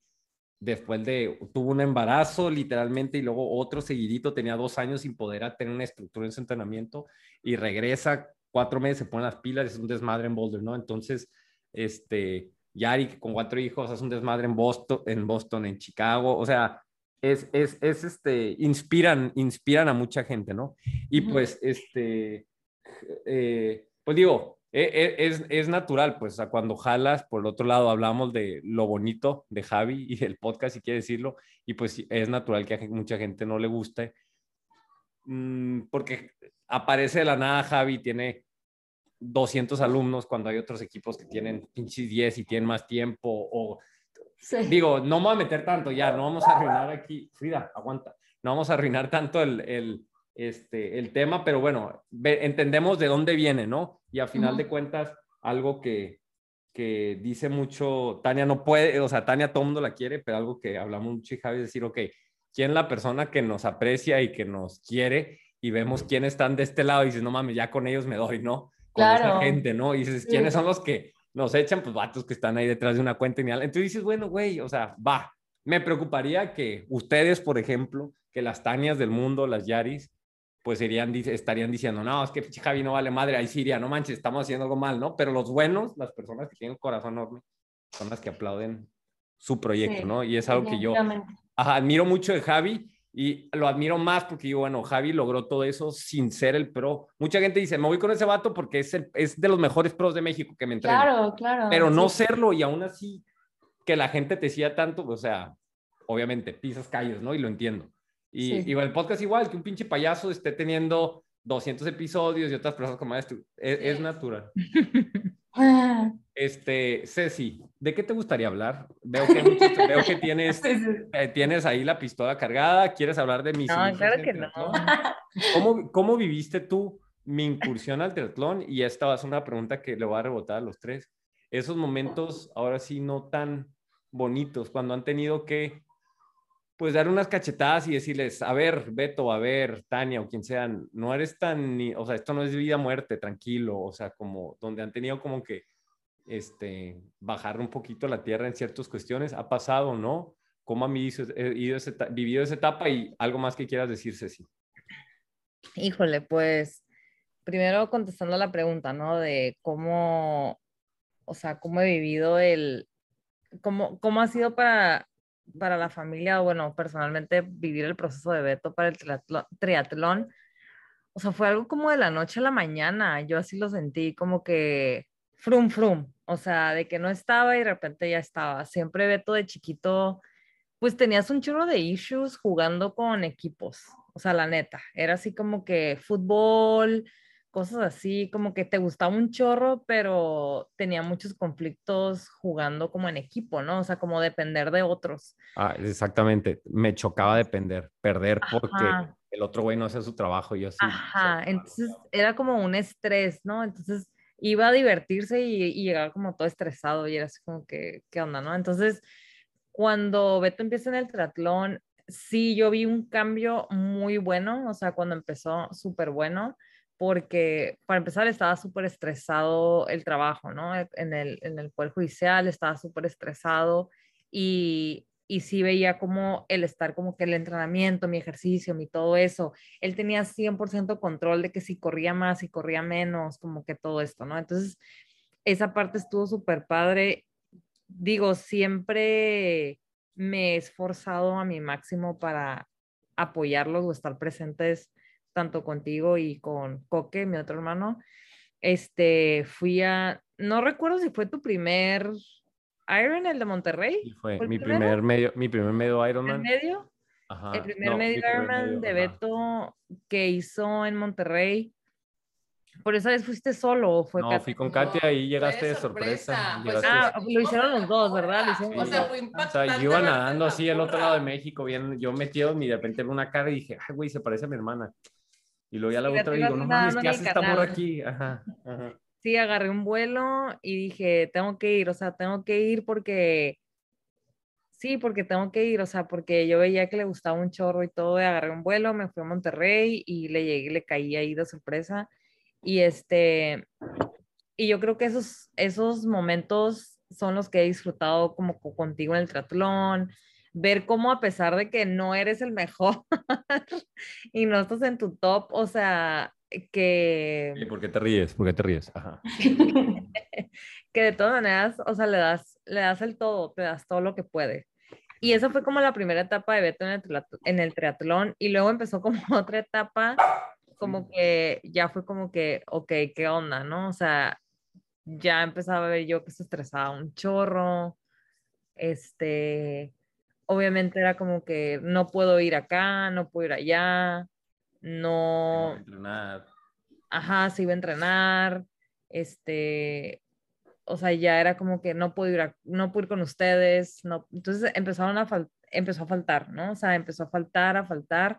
después de, tuvo un embarazo literalmente y luego otro seguidito, tenía dos años sin poder tener una estructura en su entrenamiento y regresa cuatro meses, se pone las pilas, es un desmadre en Boulder, ¿no? Entonces, este, Yari con cuatro hijos hace un desmadre en Boston, en Boston, en Chicago, o sea, es, es, es este, inspiran, inspiran a mucha gente, ¿no? Y pues, este, eh, pues digo, es, es natural, pues, a cuando jalas, por el otro lado, hablamos de lo bonito de Javi y del podcast, si quiere decirlo, y pues es natural que a mucha gente no le guste, mm, porque aparece de la nada Javi, tiene 200 alumnos cuando hay otros equipos que tienen pinches 10 y tienen más tiempo, o sí. digo, no me voy a meter tanto ya, no vamos a arruinar aquí, Frida, aguanta, no vamos a arruinar tanto el, el, este, el tema, pero bueno, ve- entendemos de dónde viene, ¿no? Y a final de cuentas, algo que, que dice mucho, Tania no puede, o sea, Tania todo el mundo la quiere, pero algo que hablamos mucho y Javi es decir, ok, ¿quién es la persona que nos aprecia y que nos quiere y vemos quiénes están de este lado y dices, no mames, ya con ellos me doy, ¿no? Con esa Claro. gente, ¿no? Y dices, Sí. ¿quiénes son los que nos echan? Pues vatos que están ahí detrás de una cuenta y Entonces dices, bueno, güey, o sea, va. Me preocuparía que ustedes, por ejemplo, que las Tanias del mundo, las Yaris, pues irían, estarían diciendo, no, es que Javi no vale madre, ahí sí iría, no manches, estamos haciendo algo mal, ¿no? Pero los buenos, las personas que tienen corazón enorme, son las que aplauden su proyecto, Sí, ¿no? Y es algo que yo ajá, admiro mucho de Javi y lo admiro más porque digo, bueno, Javi logró todo eso sin ser el pro. Mucha gente dice, me voy con ese vato porque es, el- es de los mejores pros de México que me entrena. Claro, claro. Pero no sí. serlo y aún así que la gente te siga tanto, o sea, obviamente pisas callos, ¿no? Y lo entiendo. Y, Sí. y el podcast igual, que un pinche payaso esté teniendo 200 episodios y otras personas como esto, es, es natural. Este, Ceci, ¿de qué te gustaría hablar? Veo que, muchos- veo que tienes, sí, sí. eh, tienes ahí la pistola cargada, ¿quieres hablar de mis No, claro que no. ¿Cómo, ¿Cómo viviste tú mi incursión al triatlón? Y esta va a ser una pregunta que le voy a rebotar a los tres. Esos momentos, ahora sí, no tan bonitos, cuando han tenido que, pues, dar unas cachetadas y decirles, a ver, Beto, a ver, Tania o quien sean, no eres tan, ni- o sea, esto no es vida muerte, tranquilo, o sea, como donde han tenido como que, este, bajar un poquito la tierra en ciertas cuestiones, ¿ha pasado, no? ¿Cómo han vivido, eh, ido esa eta- vivido esa etapa y algo más que quieras decir, Ceci? Híjole, pues primero contestando la pregunta, ¿no? De cómo, o sea, cómo he vivido el, cómo, cómo ha sido para, para la familia, o bueno, personalmente vivir el proceso de Beto para el triatlón. O sea, fue algo como de la noche a la mañana. Yo así lo sentí, como que frum frum. O sea, de que no estaba y de repente ya estaba. Siempre Beto de chiquito, pues tenías un chorro de issues jugando con equipos. O sea, la neta, era así como que fútbol, cosas así, como que te gustaba un chorro, pero tenía muchos conflictos jugando como en equipo, ¿no? O sea, como depender de otros. Ah, exactamente. Me chocaba depender, perder porque el otro güey no hace su trabajo y yo sí. Ajá, entonces era como un estrés, ¿no? Entonces iba a divertirse y, y llegaba como todo estresado y era así como que, ¿qué onda, no? Entonces, cuando Beto empieza en el triatlón, sí, yo vi un cambio muy bueno, o sea, cuando empezó súper bueno, porque para empezar estaba súper estresado el trabajo, ¿no? En el, en el Poder Judicial estaba súper estresado y, y sí veía como el estar como que el entrenamiento, mi ejercicio, mi todo eso, él tenía 100% control de que si corría más, si corría menos, como que todo esto, ¿no? Entonces, esa parte estuvo súper padre. Digo, siempre me he esforzado a mi máximo para apoyarlos o estar presentes tanto contigo y con Coque, mi otro hermano. Este, fui a, no recuerdo si fue tu primer Iron, el de Monterrey, Y fue ¿Fue el mi primero? primer medio, mi primer medio Ironman. medio Ajá. el primer no, medio Ironman de ajá. Beto que hizo en Monterrey. Por esa vez fuiste solo o fue No, Katy? fui con Katia y llegaste de sorpresa. sorpresa, pues, llegaste- Ah, lo hicieron los dos, ¿verdad? Hicieron O sea, fue O sea, impactante. yo iba nadando así al otro lado de México, bien, yo metido y de repente veo una cara y dije, ay, güey, se parece a mi hermana. Y luego ya la Sí, otra digo, no mames, ¿qué hace esta morra aquí? Ajá, ajá. Sí, agarré un vuelo y dije, tengo que ir, o sea, tengo que ir porque, sí, porque tengo que ir, o sea, porque yo veía que le gustaba un chorro y todo, y agarré un vuelo, me fui a Monterrey y le llegué, le caí ahí de sorpresa. Y este, y yo creo que esos, esos momentos son los que he disfrutado como co- contigo en el triatlón, ver cómo a pesar de que no eres el mejor y no estás en tu top, o sea, que ¿Y por qué te ríes? ¿Por qué te ríes? Ajá. que de todas maneras, o sea, le das, le das el todo, te das todo lo que puede. Y esa fue como la primera etapa de Beto en el, en el triatlón y luego empezó como otra etapa, como que ya fue como que, ok, ¿qué onda, no? O sea, ya empezaba a ver yo que se estresaba un chorro, este, obviamente era como que no puedo ir acá, no puedo ir allá, no, Entrenar. ajá, se iba a entrenar, este, o sea, ya era como que no puedo ir, a- no puedo ir con ustedes, no, entonces empezaron a fal- empezó a faltar, ¿no? O sea, empezó a faltar, a faltar,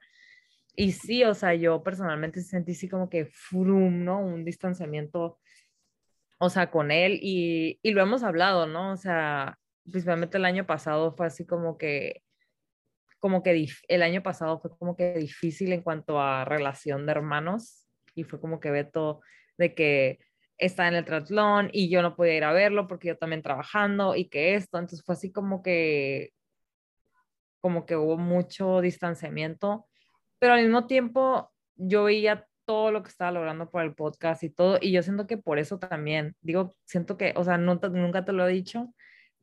y sí, o sea, yo personalmente sentí así como que frum, ¿no? Un distanciamiento, o sea, con él, y, y lo hemos hablado, ¿no? O sea, principalmente el año pasado fue así como que como que el año pasado fue como que difícil en cuanto a relación de hermanos y fue como que Beto de que está en el triatlón y yo no podía ir a verlo porque yo también trabajando y que esto, entonces fue así como que como que hubo mucho distanciamiento, pero al mismo tiempo yo veía todo lo que estaba logrando por el podcast y todo, y yo siento que por eso también, digo, siento que, o sea, no nunca te lo he dicho,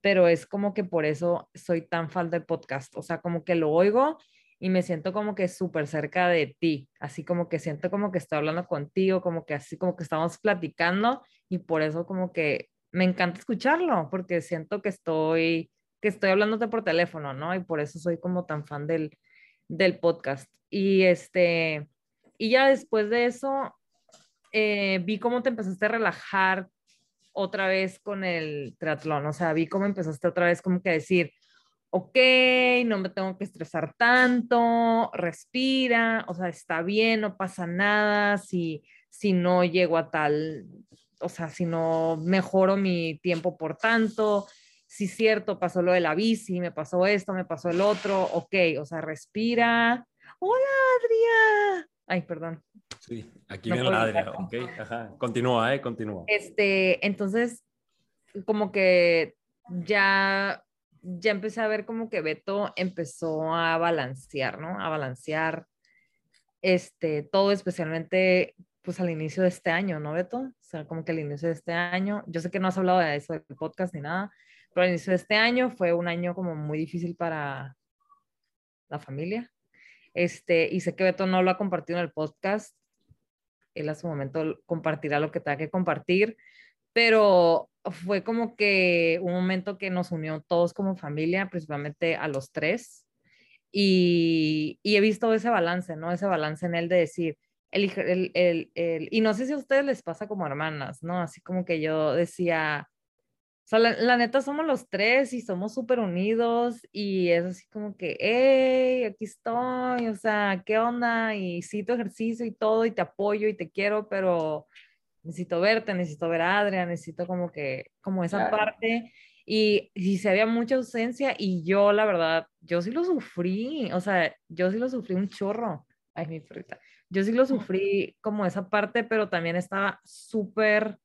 pero es como que por eso soy tan fan del podcast, o sea, como que lo oigo y me siento como que súper cerca de ti, así como que siento como que estoy hablando contigo, como que así como que estamos platicando y por eso como que me encanta escucharlo, porque siento que estoy, que estoy hablándote por teléfono, ¿no? Y por eso soy como tan fan del, del podcast. Y este, y ya después de eso, eh, vi cómo te empezaste a relajar otra vez con el triatlón, o sea, vi cómo empezaste otra vez como que a decir, ok, no me tengo que estresar tanto, respira, o sea, está bien, no pasa nada, si, si no llego a tal, o sea, si no mejoro mi tiempo por tanto, si es cierto, pasó lo de la bici, me pasó esto, me pasó el otro, ok, o sea, respira. Hola, Adria. Ay, perdón. Sí, aquí No viene la Adria, ok, ajá. Continúa, eh, continúa. Este, entonces, como que ya, ya empecé a ver como que Beto empezó a balancear, ¿no? A balancear este, todo, especialmente pues al inicio de este año, ¿no, Beto? O sea, como que al inicio de este año, yo sé que no has hablado de eso del podcast ni nada, pero al inicio de este año fue un año como muy difícil para la familia. Este, y sé que Beto no lo ha compartido en el podcast. Él a su momento compartirá lo que tenga que compartir, pero fue como que un momento que nos unió todos como familia, principalmente a los tres. Y, y he visto ese balance, ¿no? Ese balance en él de decir, el, el, el, y no sé si a ustedes les pasa como hermanas, ¿no? Así como que yo decía, sea, la, la neta somos los tres y somos súper unidos y es así como que, hey, aquí estoy, o sea, ¿qué onda? Y sí, tu ejercicio y todo y te apoyo y te quiero, pero necesito verte, necesito ver a Adrián, necesito como que, como esa Claro. parte. Y, y se había mucha ausencia y yo, la verdad, yo sí lo sufrí, o sea, yo sí lo sufrí un chorro. Ay, mi perrita. Yo sí lo sufrí como esa parte, pero también estaba súper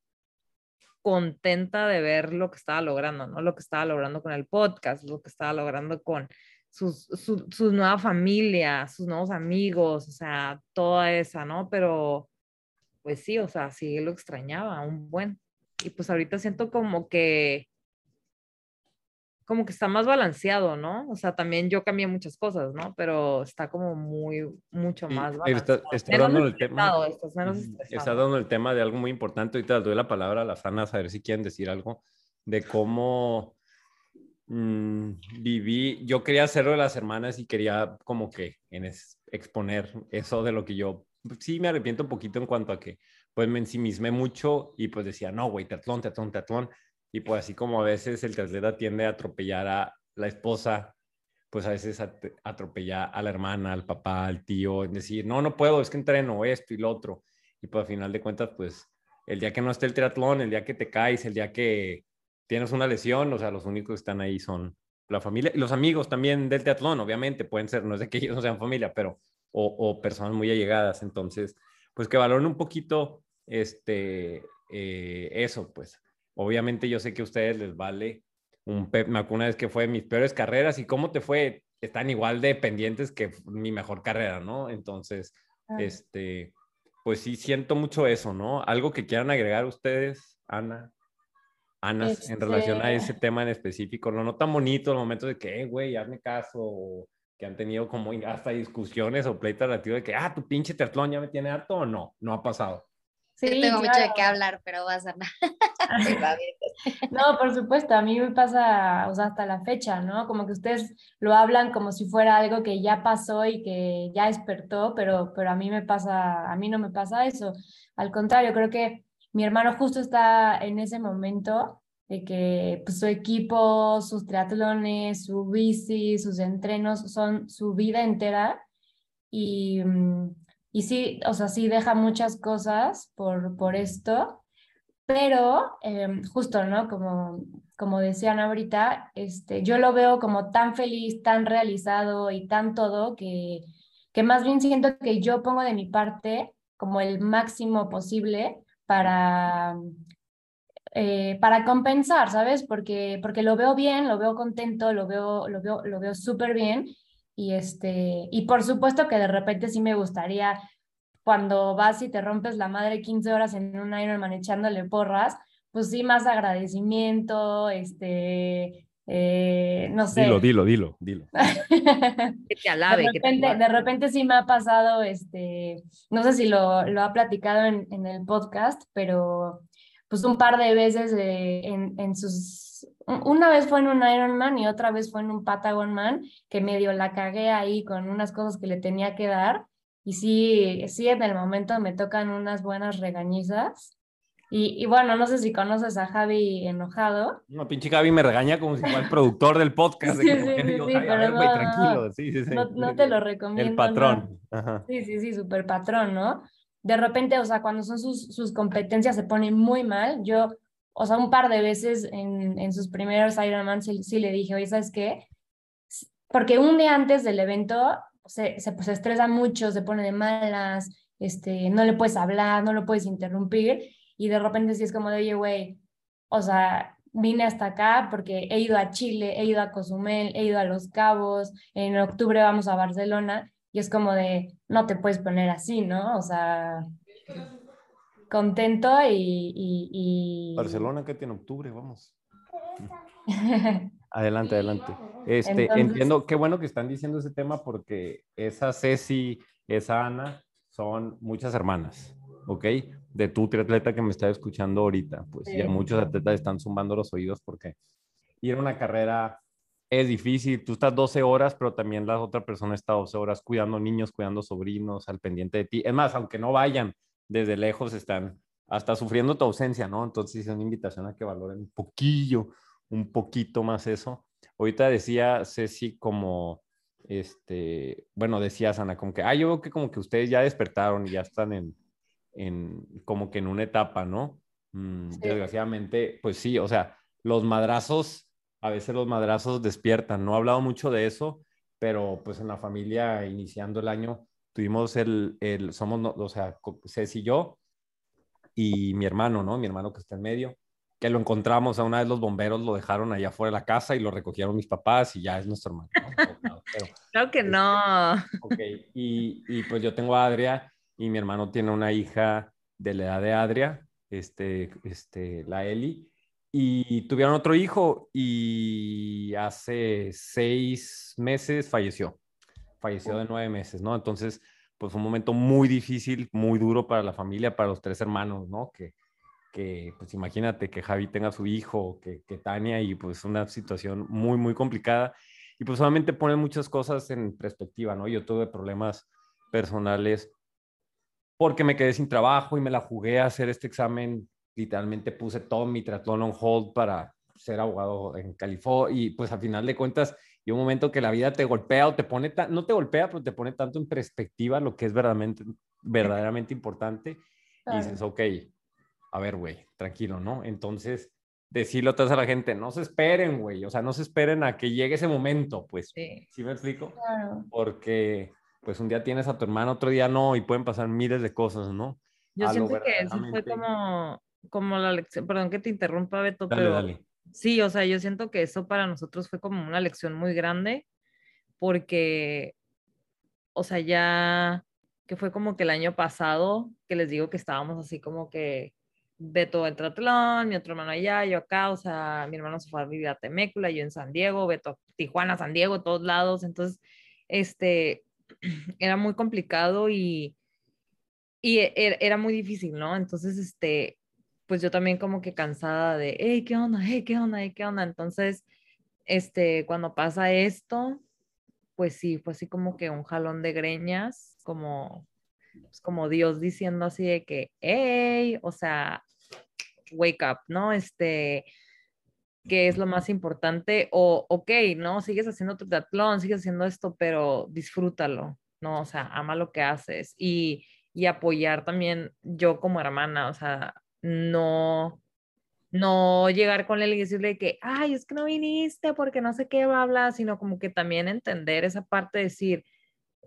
contenta de ver lo que estaba logrando, ¿no? Lo que estaba logrando con el podcast, lo que estaba logrando con sus, su, su nueva familia, sus nuevos amigos, o sea, toda esa, ¿no? Pero, pues sí, o sea, sí lo extrañaba un buen. Y pues ahorita siento como que, como que está más balanceado, ¿no? O sea, también yo cambié muchas cosas, ¿no? Pero está como muy, mucho más está- balanceado. está Menos dando el tema. estás menos. Está dando el tema de algo muy importante. Ahorita les doy la palabra a las Anas a ver si quieren decir algo de cómo mm, viví. Yo quería hacerlo de las hermanas y quería como que en es- exponer eso de lo que yo sí me arrepiento un poquito en cuanto a que pues me ensimismé mucho y pues decía, no, güey, teatlón, teatlón, teatlón. Y pues así como a veces el triatleta tiende a atropellar a la esposa, pues a veces at- atropella a la hermana, al papá, al tío, en decir, no, no puedo, es que entreno esto y lo otro. Y pues a final de cuentas, pues el día que no esté el triatlón, el día que te caes, el día que tienes una lesión, o sea, los únicos que están ahí son la familia y los amigos también del triatlón, obviamente, pueden ser, no es de que ellos no sean familia, pero, o, o personas muy allegadas. Entonces, pues que valoren un poquito este, eh, eso, pues. Obviamente yo sé que a ustedes les vale un pe- me acuerdo una vez que fue de mis peores carreras y cómo te fue, están igual de pendientes que mi mejor carrera, ¿no? Entonces, Ah. este, pues sí siento mucho eso, ¿no? Algo que quieran agregar ustedes, Ana, Ana, en relación a Este- ese tema en específico, lo no tan bonito, el momento de que, "Eh, güey, hazme caso, o que han tenido como hasta discusiones o pleitos relativos de que, ah, tu pinche triatlón ya me tiene harto o no, no ha pasado. Sí, tengo mucho de claro. qué hablar, pero vas a No, por supuesto, a mí me pasa, o sea, hasta la fecha, ¿no? Como que ustedes lo hablan como si fuera algo que ya pasó y que ya despertó, pero, pero a mí me pasa, a mí no me pasa eso. Al contrario, creo que mi hermano justo está en ese momento de que pues, su equipo, sus triatlones, su bici, sus entrenos son su vida entera y, mm, y sí, o sea, sí deja muchas cosas por, por esto. Pero em, justo, ¿no? Como como decían ahorita, este, yo lo veo como tan feliz, tan realizado y tan todo que, que más bien siento que yo pongo de mi parte como el máximo posible para, eh, para compensar, ¿sabes? Porque, porque lo veo bien, lo veo contento, lo veo, lo veo, lo veo súper bien. Y, este, y por supuesto que de repente sí me gustaría cuando vas y te rompes la madre 15 horas en un Ironman echándole porras, pues sí, más agradecimiento, este, eh, no sé. Dilo, dilo, dilo, dilo. Que te alabe. de, que te repente, alabe. de repente sí me ha pasado, este, no sé si lo, lo ha platicado en, en el podcast, pero pues un par de veces eh, en, en sus... Una vez fue en un Ironman y otra vez fue en un Patagon Man, que medio la cagué ahí con unas cosas que le tenía que dar. Y sí, sí, en el momento me tocan unas buenas regañizas. Y, y bueno, no sé si conoces a Javi enojado. No, pinche Gaby me regaña como si fuera el productor del podcast. Sí, sí, sí, digo, sí, "Ay, a pero ver, güey, no, tranquilo. Sí, sí, sí. No, no te lo recomiendo. El no. patrón. Ajá. Sí, sí, sí, súper patrón, ¿no? De repente, o sea, cuando son sus, sus competencias se pone muy mal. Yo, o sea, un par de veces en, en sus primeros Ironman sí, sí le dije, oye, ¿sabes qué? Porque un día antes del evento se, se, pues, se estresa mucho, se pone de malas, este, no le puedes hablar, no lo puedes interrumpir, y de repente sí es como de, oye, güey, o sea, vine hasta acá porque he ido a Chile, he ido a Cozumel, he ido a Los Cabos, en octubre vamos a Barcelona, y es como de, no te puedes poner así, ¿no? O sea, contento y... y, y- Barcelona, que tiene octubre, vamos. Adelante, adelante. Este, Entonces- entiendo, qué bueno que están diciendo ese tema porque esa Ceci, esa Ana, son muchas hermanas, ¿ok? De tu triatleta que me está escuchando ahorita, pues Sí. ya muchos atletas están zumbando los oídos porque ir a una carrera es difícil. Tú estás 12 horas, pero también la otra persona está 12 horas cuidando niños, cuidando sobrinos, al pendiente de ti. Es más, aunque no vayan, desde lejos están hasta sufriendo tu ausencia, ¿no? Entonces es una invitación a que valoren un poquillo, un poquito más eso. Ahorita decía Ceci como, este, bueno, decía Ana, como que, ah, yo veo que como que ustedes ya despertaron y ya están en, en como que en una etapa, ¿no? Mm, Sí. Desgraciadamente, pues sí, o sea, los madrazos, a veces los madrazos despiertan. No he hablado mucho de eso, pero pues en la familia, iniciando el año, tuvimos el, el somos, no- o sea, Ceci y yo, y mi hermano, ¿no? Mi hermano que está en medio, que lo encontramos, a una vez los bomberos lo dejaron allá afuera de la casa y lo recogieron mis papás y ya es nuestro hermano. ¿no? Pero, Claro que no. ok, y, y pues yo tengo a Adria y mi hermano tiene una hija de la edad de Adria, este, este, la Eli, y tuvieron otro hijo y hace seis meses falleció, falleció de nueve meses, ¿no? Entonces, pues fue un momento muy difícil, muy duro para la familia, para los tres hermanos, ¿no? Que, que pues imagínate que Javi tenga su hijo, que, que Tania, y pues una situación muy, muy complicada. Y pues solamente pone muchas cosas en perspectiva, ¿no? Yo tuve problemas personales porque me quedé sin trabajo y me la jugué a hacer este examen. Literalmente puse todo mi triatlón on hold para ser abogado en California y pues al final de cuentas, y un momento que la vida te golpea o te pone, no te golpea, pero te pone tanto en perspectiva lo que es verdaderamente, verdaderamente importante y dices, ok, a ver, güey, tranquilo, ¿no? Entonces, decirle otra vez a la gente, no se esperen, güey, o sea, no se esperen a que llegue ese momento, pues, Sí. ¿sí me explico? Claro. Porque, pues, un día tienes a tu hermano, otro día no, y pueden pasar miles de cosas, ¿no? Yo A siento que eso fue como, como la lección, perdón que te interrumpa, Beto, Dale, pero dale. Sí, o sea, yo siento que eso para nosotros fue como una lección muy grande porque, o sea, ya que fue como que el año pasado, que les digo que estábamos así como que Beto en Tratlón, mi otro hermano allá, yo acá, o sea, mi hermano se fue a vivir a Temécula, yo en San Diego, Beto Tijuana, San Diego, todos lados, entonces, este, era muy complicado y, y e- e- era muy difícil, ¿no? Entonces, este, pues yo también como que cansada de, hey, ¿qué onda? Hey, ¿qué onda? Hey, ¿qué onda? Entonces, este, cuando pasa esto, pues sí, fue así como que un jalón de greñas, como, pues como Dios diciendo así de que, hey, o sea, wake up, ¿no? Este, ¿qué es lo más importante? O, ok, ¿no? Sigues haciendo tu triatlón, sigues haciendo esto, pero disfrútalo, ¿no? O sea, ama lo que haces y, y apoyar también yo como hermana, o sea, no, no llegar con él y decirle que, ay, es que no viniste porque no sé qué va a hablar, sino como que también entender esa parte de decir,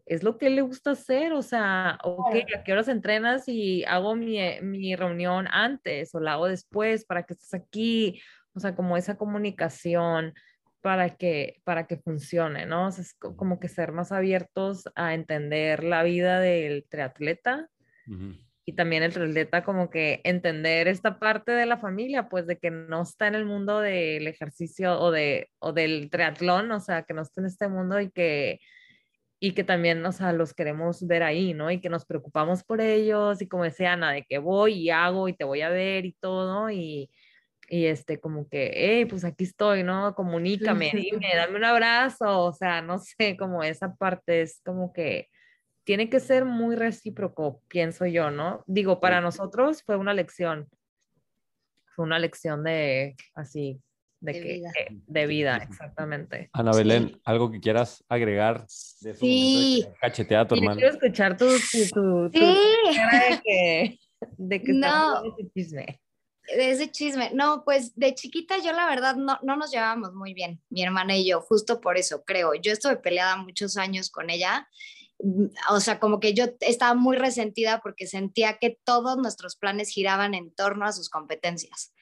es lo que le gusta hacer, o sea, ok, ¿a qué horas entrenas y hago mi, mi reunión antes o la hago después para que estés aquí? O sea, como esa comunicación para que, para que funcione, ¿no? O sea, es como que ser más abiertos a entender la vida del triatleta y también el triatleta como que entender esta parte de la familia, pues de que no está en el mundo del ejercicio o, de, o del triatlón, o sea, que no está en este mundo y que, y que también, o sea, los queremos ver ahí, ¿no? Y que nos preocupamos por ellos y como decía Ana, de que voy y hago y te voy a ver y todo y y este, como que, hey, pues aquí estoy, ¿no? Comunícame, dime, dame un abrazo, o sea, no sé, como esa parte es como que tiene que ser muy recíproco, pienso yo, ¿no? Digo, para nosotros fue una lección, fue una lección de, así, de, De que, vida. eh, de vida, exactamente. Ana Belén, ¿algo que quieras agregar de Sí. de cachetea a tu hermano? quiero escuchar tu, tu, tu, tu Sí. cara de que, de que No. ese chisme. de ese chisme. No, pues de chiquita yo la verdad no, no nos llevábamos muy bien, mi hermana y yo, justo por eso creo. Yo estuve peleada muchos años con ella. Mm, O sea, como que yo estaba muy resentida porque sentía que todos nuestros planes giraban en torno a sus competencias.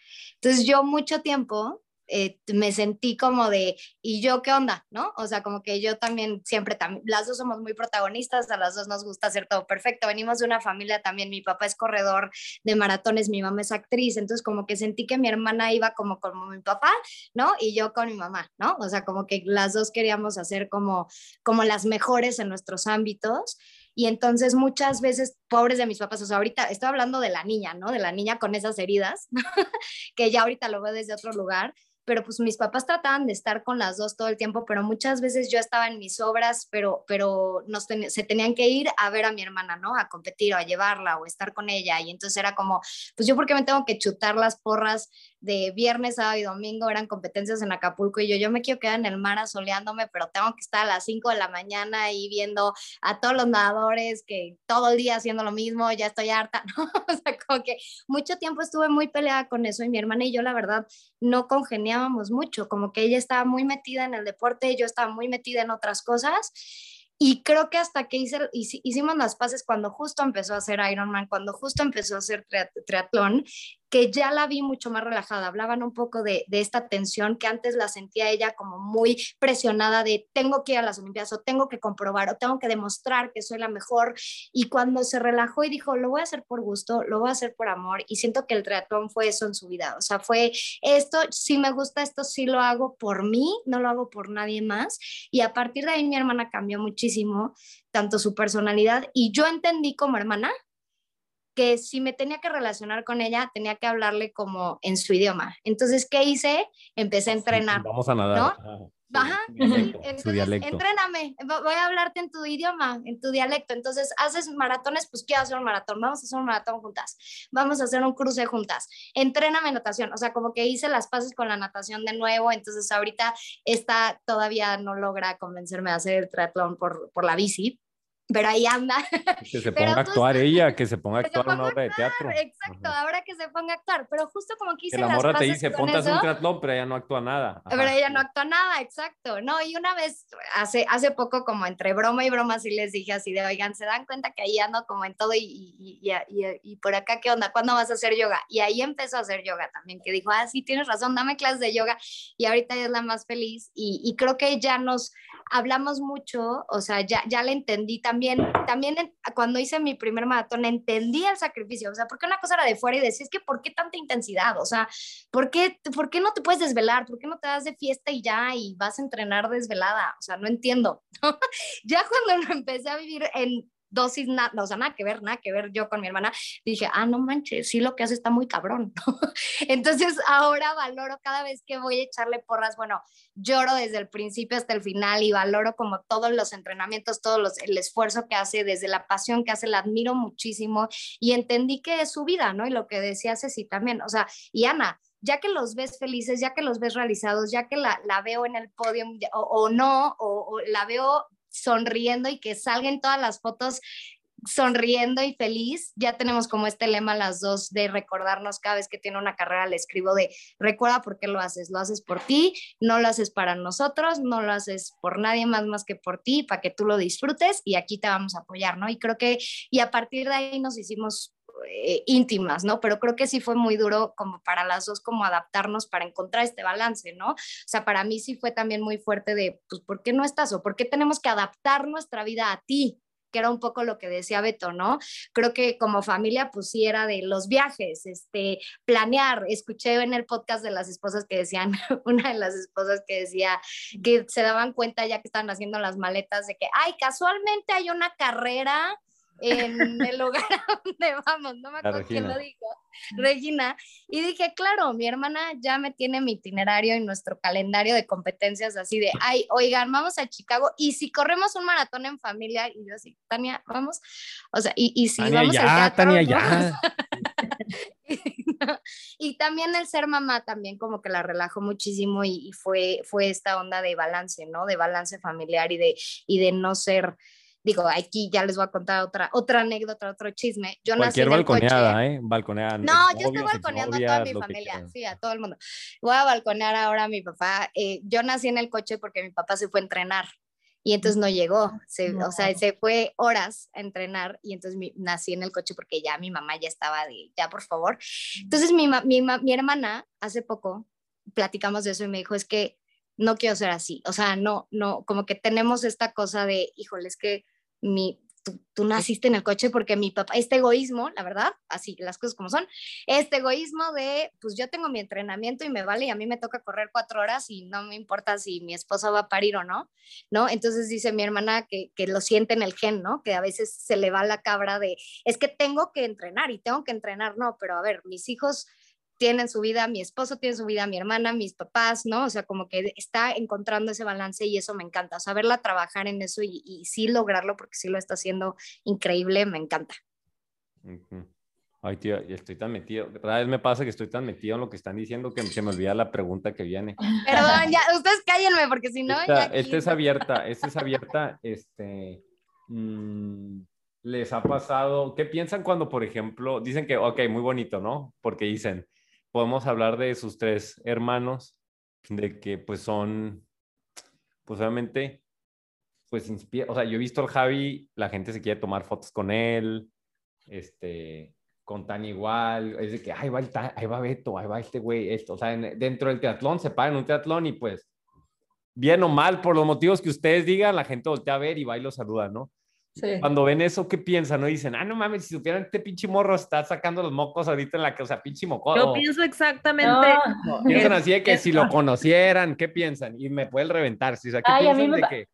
Entonces yo mucho tiempo eh, me sentí como de, ¿y yo qué onda? ¿No? O sea, como que yo también, siempre, las dos somos muy protagonistas, a las dos nos gusta hacer todo perfecto. Venimos de una familia también, mi papá es corredor de maratones, mi mamá es actriz, entonces como que sentí que mi hermana iba como como mi papá, ¿no? Y yo con mi mamá, ¿no? O sea, como que las dos queríamos hacer como, como las mejores en nuestros ámbitos. Y entonces muchas veces, pobres de mis papás, o sea, ahorita estoy hablando de la niña, ¿no? De la niña con esas heridas, que ya ahorita lo veo desde otro lugar, pero pues mis papás trataban de estar con las dos todo el tiempo, pero muchas veces yo estaba en mis obras, pero, pero nos se tenían que ir a ver a mi hermana, ¿no? A competir o a llevarla o estar con ella. Y entonces era como, pues yo porque me tengo que chutar las porras de viernes, sábado y domingo, eran competencias en Acapulco y yo, yo me quiero quedar en el mar asoleándome, pero tengo que estar a las 5 de la mañana ahí viendo a todos los nadadores que todo el día haciendo lo mismo, ya estoy harta, ¿no? O sea, como que mucho tiempo estuve muy peleada con eso y mi hermana y yo, la verdad, no congeniábamos mucho, como que ella estaba muy metida en el deporte, yo estaba muy metida en otras cosas. Y creo que hasta que hice, hicimos las paces cuando justo empezó a hacer Ironman, cuando justo empezó a hacer triatlón, que ya la vi mucho más relajada. Hablaban un poco de, esta tensión que antes la sentía ella como muy presionada de tengo que ir a las Olimpiadas o tengo que comprobar o tengo que demostrar que soy la mejor. Y cuando se relajó y dijo, lo voy a hacer por gusto, lo voy a hacer por amor. Y siento que el triatlón fue eso en su vida. O sea, fue esto, si me gusta esto, sí lo hago por mí, no lo hago por nadie más. Y a partir de ahí mi hermana cambió muchísimo, tanto su personalidad y yo entendí como hermana que si me tenía que relacionar con ella, tenía que hablarle como en su idioma. Entonces, ¿qué hice? Empecé a entrenar. Vamos a nadar. ¿no? Ajá. Su dialecto, Entonces, su dialecto. entréname, voy a hablarte en tu idioma, en tu dialecto. Entonces, haces maratones, pues quiero hacer un maratón, vamos a hacer un maratón juntas, vamos a hacer un cruce juntas, entréname natación, o sea, como que hice las pases con la natación de nuevo, entonces ahorita esta todavía no logra convencerme de hacer el triatlón por, por la bici, pero ahí anda. Que se ponga a actuar ella, que se ponga a actuar una obra de teatro. Exacto, Ajá. ahora que se ponga a actuar, pero justo como que hice que la morra te dice, ponte a hacer un triatlón, pero ella no actúa nada. Ajá. Pero ella no actúa nada, exacto. No, y una vez, hace, hace poco, como entre broma y broma, sí les dije así de, oigan, ¿se dan cuenta que ahí ando como en todo y, y, y, y, por acá qué onda? ¿Cuándo vas a hacer yoga? Y ahí empezó a hacer yoga también, que dijo, ah, sí, tienes razón, dame clases de yoga. Y ahorita ella es la más feliz y, y creo que ya nos hablamos mucho, o sea, ya, ya le entendí también, también cuando hice mi primer maratón entendí el sacrificio, o sea, porque una cosa era de fuera y decía, es que ¿por qué tanta intensidad? O sea, ¿por qué, ¿por qué no te puedes desvelar? ¿Por qué no te das de fiesta y ya y vas a entrenar desvelada? O sea, no entiendo. ya cuando empecé a vivir en dosis, nada, o sea, nada que ver, nada que ver yo con mi hermana, dije, ah, no manches, sí lo que hace está muy cabrón. Entonces ahora valoro cada vez que voy a echarle porras, bueno, lloro desde el principio hasta el final y valoro como todos los entrenamientos, todo los, el esfuerzo que hace, desde la pasión que hace, la admiro muchísimo y entendí que es su vida, ¿no? Y lo que decía Ceci también, o sea, y Ana, ya que los ves felices, ya que los ves realizados, ya que la, la veo en el podio o, o no, o, o la veo sonriendo y que salgan todas las fotos sonriendo y feliz. Ya tenemos como este lema las dos de recordarnos cada vez que tiene una carrera, le escribo de recuerda por qué lo haces. Lo haces por ti, no lo haces para nosotros, no lo haces por nadie más más que por ti, para que tú lo disfrutes y aquí te vamos a apoyar, ¿no? Y creo que, y a partir de ahí nos hicimos eh, íntimas, ¿no? Pero creo que sí fue muy duro como para las dos como adaptarnos para encontrar este balance, ¿no? O sea, para mí sí fue también muy fuerte de, pues, ¿por qué no estás o por qué tenemos que adaptar nuestra vida a ti? que era un poco lo que decía Beto, ¿no? Creo que como familia, pues sí era de los viajes, este, planear. Escuché en el podcast de las esposas que decían, una de las esposas que decía que se daban cuenta ya que estaban haciendo las maletas de que, ay, casualmente hay una carrera en el lugar a donde vamos, no me acuerdo quién lo dijo, Regina, y dije, claro, mi hermana ya me tiene mi itinerario y nuestro calendario de competencias así de, ay, oigan, vamos a Chicago, y si corremos un maratón en familia, y yo así, Tania, vamos, o sea, y, y si Tania, vamos ya, al teatro, Tania, ¿no? ya. y también el ser mamá también como que la relajó muchísimo y, y fue, fue esta onda de balance, ¿no? De balance familiar y de, y de no ser, digo, aquí ya les voy a contar otra, otra anécdota, otro chisme. Yo nací Cualquier en el coche. balconeada, ¿eh? Balconeada. No, yo estoy balconeando a toda mi familia, sí, a todo el mundo. Voy a balconear ahora a mi papá. Eh, yo nací en el coche porque mi papá se fue a entrenar y entonces no llegó, se- o sea, se fue horas a entrenar y entonces mi- nací en el coche porque ya mi mamá ya estaba de, ya por favor. Entonces mi, mi, mi hermana hace poco platicamos de eso y me dijo, es que no quiero ser así, o sea, no, no, como que tenemos esta cosa de, híjole, es que mi, tú, tú naciste en el coche porque mi papá, este egoísmo, la verdad, así las cosas como son, este egoísmo de, pues yo tengo mi entrenamiento y me vale y a mí me toca correr cuatro horas y no me importa si mi esposa va a parir o no, ¿no? Entonces dice mi hermana que, que lo siente en el gen, ¿no? Que a veces se le va la cabra de, es que tengo que entrenar y tengo que entrenar, no, pero a ver, mis hijos tienen su vida, mi esposo tiene su vida, mi hermana, mis papás, ¿no? O sea, como que está encontrando ese balance y eso me encanta, o sea, verla trabajar en eso y, y sí lograrlo porque sí lo está haciendo increíble, me encanta. Ay, tío, estoy tan metido. Cada vez me pasa que estoy tan metido en lo que están diciendo que se me olvida la pregunta que viene. Perdón, ya, ustedes cállenme porque si no, esta, ya aquí- esta es abierta, esta es abierta, este, mm, les ha pasado, ¿qué piensan cuando, por ejemplo, dicen que, ok, muy bonito, ¿no? Porque dicen, podemos hablar de sus tres hermanos, de que pues son, pues obviamente, pues inspira, o sea, yo he visto al Javi, la gente se quiere tomar fotos con él, este, con Tania igual, es de que, ahí va, el ahí va Beto, ahí va este güey, esto, o sea, en- dentro del teatlón se para en un teatlón y pues bien o mal, por los motivos que ustedes digan, la gente voltea a ver y va y lo saluda, ¿no? Sí. Cuando ven eso, ¿qué piensan? ¿No? Dicen, ah, no mames, si supieran este pinche morro está sacando los mocos ahorita en la que, o sea, pinche mocoso. Yo pienso exactamente. No. Piensan así de que si lo conocieran, ¿qué piensan? Y me puede reventar, ¿sí? O sea, ¿qué Ay, a mí piensan me de pa- que...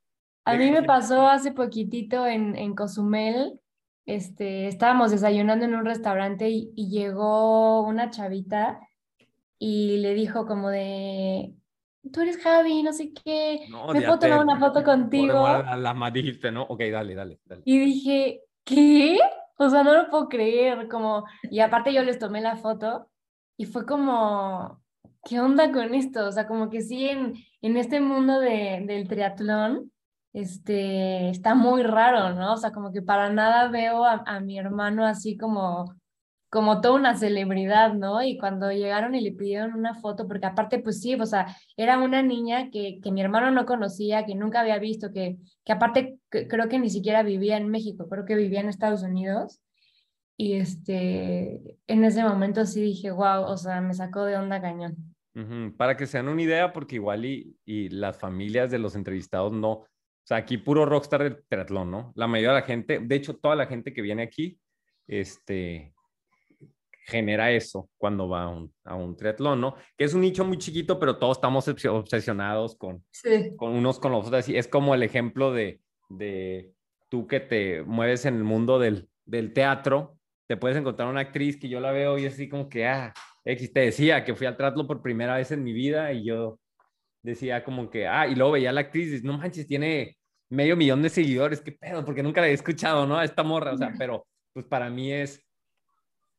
A de mí que- me pasó hace poquitito en, en Cozumel, este, estábamos desayunando en un restaurante y, y llegó una chavita y le dijo como de, tú eres Javi, no sé qué, No, ¿me puedo tomar una foto contigo? Por la, la más dijiste, ¿no? Ok, dale, dale, dale. Y dije, ¿qué? O sea, no lo puedo creer, como, y aparte yo les tomé la foto y fue como, ¿qué onda con esto? O sea, como que sí, en, en este mundo de, del triatlón, este, está muy raro, ¿no? O sea, como que para nada veo a, a mi hermano así como, como toda una celebridad, ¿no? Y cuando llegaron y le pidieron una foto, porque aparte, pues sí, o sea, era una niña que, que mi hermano no conocía, que nunca había visto, que, que aparte creo que ni siquiera vivía en México, creo que vivía en Estados Unidos. Y este, en ese momento sí dije, wow, o sea, me sacó de onda cañón. Ujú, Para que se den una idea, porque igual y, y las familias de los entrevistados no, o sea, aquí puro rockstar del triatlón, ¿no? La mayoría de la gente, de hecho, toda la gente que viene aquí, este, genera eso cuando va a un, a un triatlón, ¿no? Que es un nicho muy chiquito, pero todos estamos obs- obsesionados con, Sí. con unos con los otros. Es como el ejemplo de, de tú que te mueves en el mundo del, del teatro, te puedes encontrar una actriz que yo la veo y es así como que, ah, X, te decía que fui al triatlón por primera vez en mi vida y yo decía como que, ah, y luego veía a la actriz y dices, no manches, tiene medio millón de seguidores, qué pedo, porque nunca la he escuchado, ¿no? A esta morra, o sea, pero pues para mí es,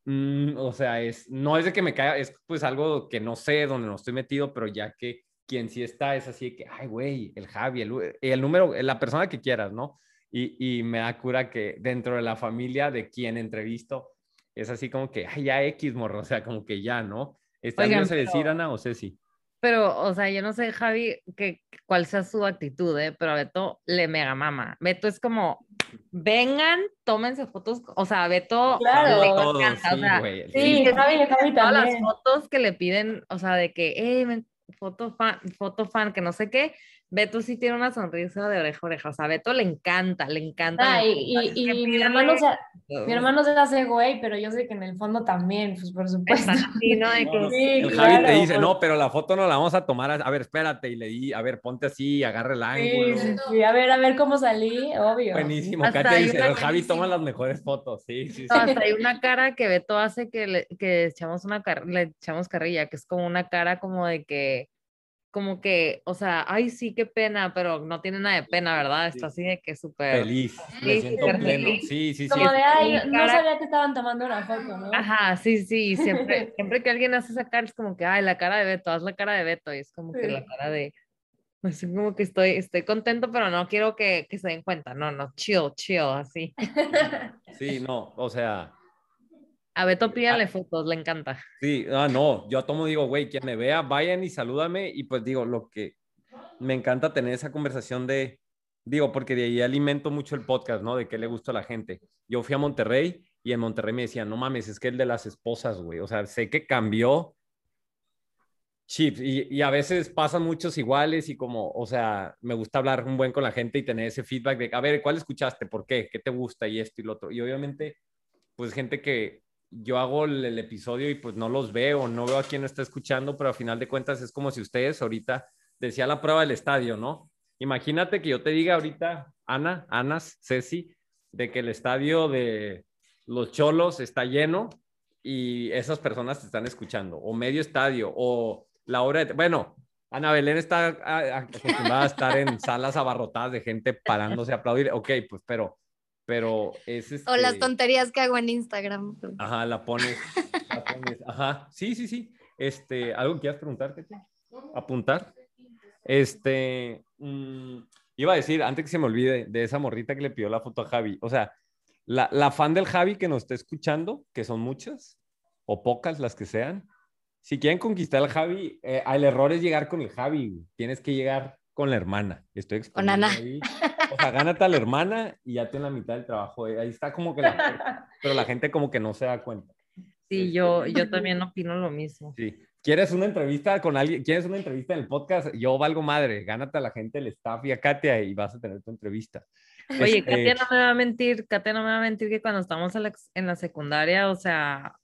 mm, o sea, es, no es de que me caiga, es pues algo que no sé, donde no estoy metido, pero ya que quien sí está es así de que, ay, güey, el Javi, el, el número, la persona que quieras, ¿no? Y, y me da cura que dentro de la familia de quien entrevisto, es así como que, ay, ya X, morro, o sea, como que ya, ¿no? ¿Estás bien se decir, Ana o Ceci? Pero, o sea, yo no sé, Javi, que, cuál sea su actitud, ¿eh? Pero a Beto le mega mama. Beto es como, vengan, tómense fotos. O sea, Beto Claro. le Todo, encanta, o sí, sea, güey, Sí, Javi, Javi todas las fotos que le piden, o sea, de que, eh, ven, foto fan, foto fan, que no sé qué. Beto sí tiene una sonrisa de oreja a oreja. O sea, a Beto le encanta, le encanta. Ah, y, y- mi hermano, se, mi hermano se hace güey, pero yo sé que en el fondo también, pues por supuesto. Así, ¿no? De que- No, Sí, El Javi te claro, dice, por- no, pero la foto no la vamos a tomar. A, a ver, espérate. Y le di, a ver, ponte así, agarra el ángulo. Sí, sí, sí. A ver, a ver cómo salí, obvio. Buenísimo. Hasta Katia dice, el Javi toma las mejores fotos. Sí, sí, sí. No, hasta hay una cara que Beto hace que le, que echamos una car- le echamos carrilla, que es como una cara como de que, como que, o sea, ay sí, qué pena, pero no tiene nada de pena, ¿verdad? Está así de que súper. Feliz. Me Sí, siento súper pleno. feliz. Sí, sí, sí. Como de, ay, no cara- sabía que estaban tomando una foto, ¿no? Ajá, sí, sí, siempre, siempre que alguien hace esa cara es como que, ay, la cara de Beto, haz la cara de Beto, y es como que la Sí. cara de, así como que estoy, estoy contento, pero no quiero que, que se den cuenta, no, no, chill, chill, así. Sí, no, o sea, A Beto pídanle fotos, le encanta. sí, ah, no, yo tomo digo, güey, quien me vea, vayan y salúdame y pues digo, lo que me encanta tener esa conversación de, digo, porque de ahí alimento mucho el podcast, ¿no? De qué le gusta a la gente. Yo fui a Monterrey y en Monterrey me decían, no mames, es que el de las esposas, güey, o sea, sé que cambió chips y, y a veces pasan muchos iguales y como, o sea, me gusta hablar un buen con la gente y tener ese feedback de, a ver, ¿cuál escuchaste? ¿Por qué? ¿Qué te gusta? Y esto y lo otro. Y obviamente, pues gente que yo hago el, el episodio y pues no los veo, no veo a quién está escuchando, pero a final de cuentas es como si ustedes ahorita decía la prueba del estadio, ¿no? Imagínate que yo te diga ahorita, Ana, Anas, Ceci, de que el estadio de los Cholos está lleno y esas personas te están escuchando, o medio estadio, o la hora de... Bueno, Ana Belén está acostumbrada a estar en salas abarrotadas de gente parándose a aplaudir, ok, pues pero, pero es... O las este- tonterías que hago en Instagram. Ajá, la pones, la pones. Ajá, sí, sí, sí. Este, ¿algo que quieras preguntar, Katia? ¿Apuntar? Este, mm, iba a decir, antes que se me olvide, de esa morrita que le pidió la foto a Javi. O sea, la, la fan del Javi que nos está escuchando, que son muchas, o pocas las que sean, si quieren conquistar al Javi, eh, el error es llegar con el Javi. Tienes que llegar con la hermana. Estoy Con Ana. ahí. O sea, gánate a la hermana y ya tienes la mitad del trabajo. eh. Ahí está como que la pero la gente como que no se da cuenta. Sí, yo, yo también opino lo mismo. Sí. ¿Quieres una entrevista con alguien? ¿Quieres una entrevista en el podcast? Yo valgo madre. Gánate a la gente, el staff y a Katia y vas a tener tu entrevista. Oye, Este, Katia no me va a mentir, Katia no me va a mentir que cuando estábamos en la, en la secundaria, o sea,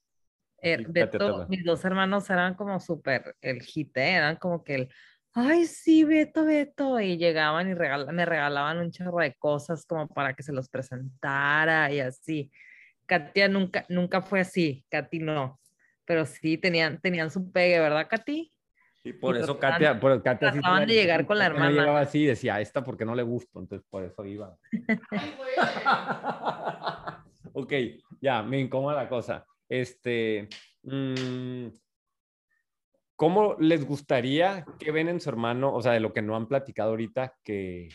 eh, Beto, toma. mis dos hermanos eran como súper el hit, ¿eh? eran como que el, ay, sí, Beto, Beto, y llegaban y regala- me regalaban un chorro de cosas como para que se los presentara y así. Katia nunca, nunca fue así, Katy no, pero sí tenían, tenían su pegue, ¿verdad, Katy? Y por y eso trataban- Katia, por Katia trataban de llegar con la Katia no hermana. llegaba así y decía, "A esta porque no le gusto, entonces por eso iba. ok, ya, me incomoda la cosa. Este, mm, ¿cómo les gustaría que ven en su hermano, o sea, de lo que no han platicado ahorita, que,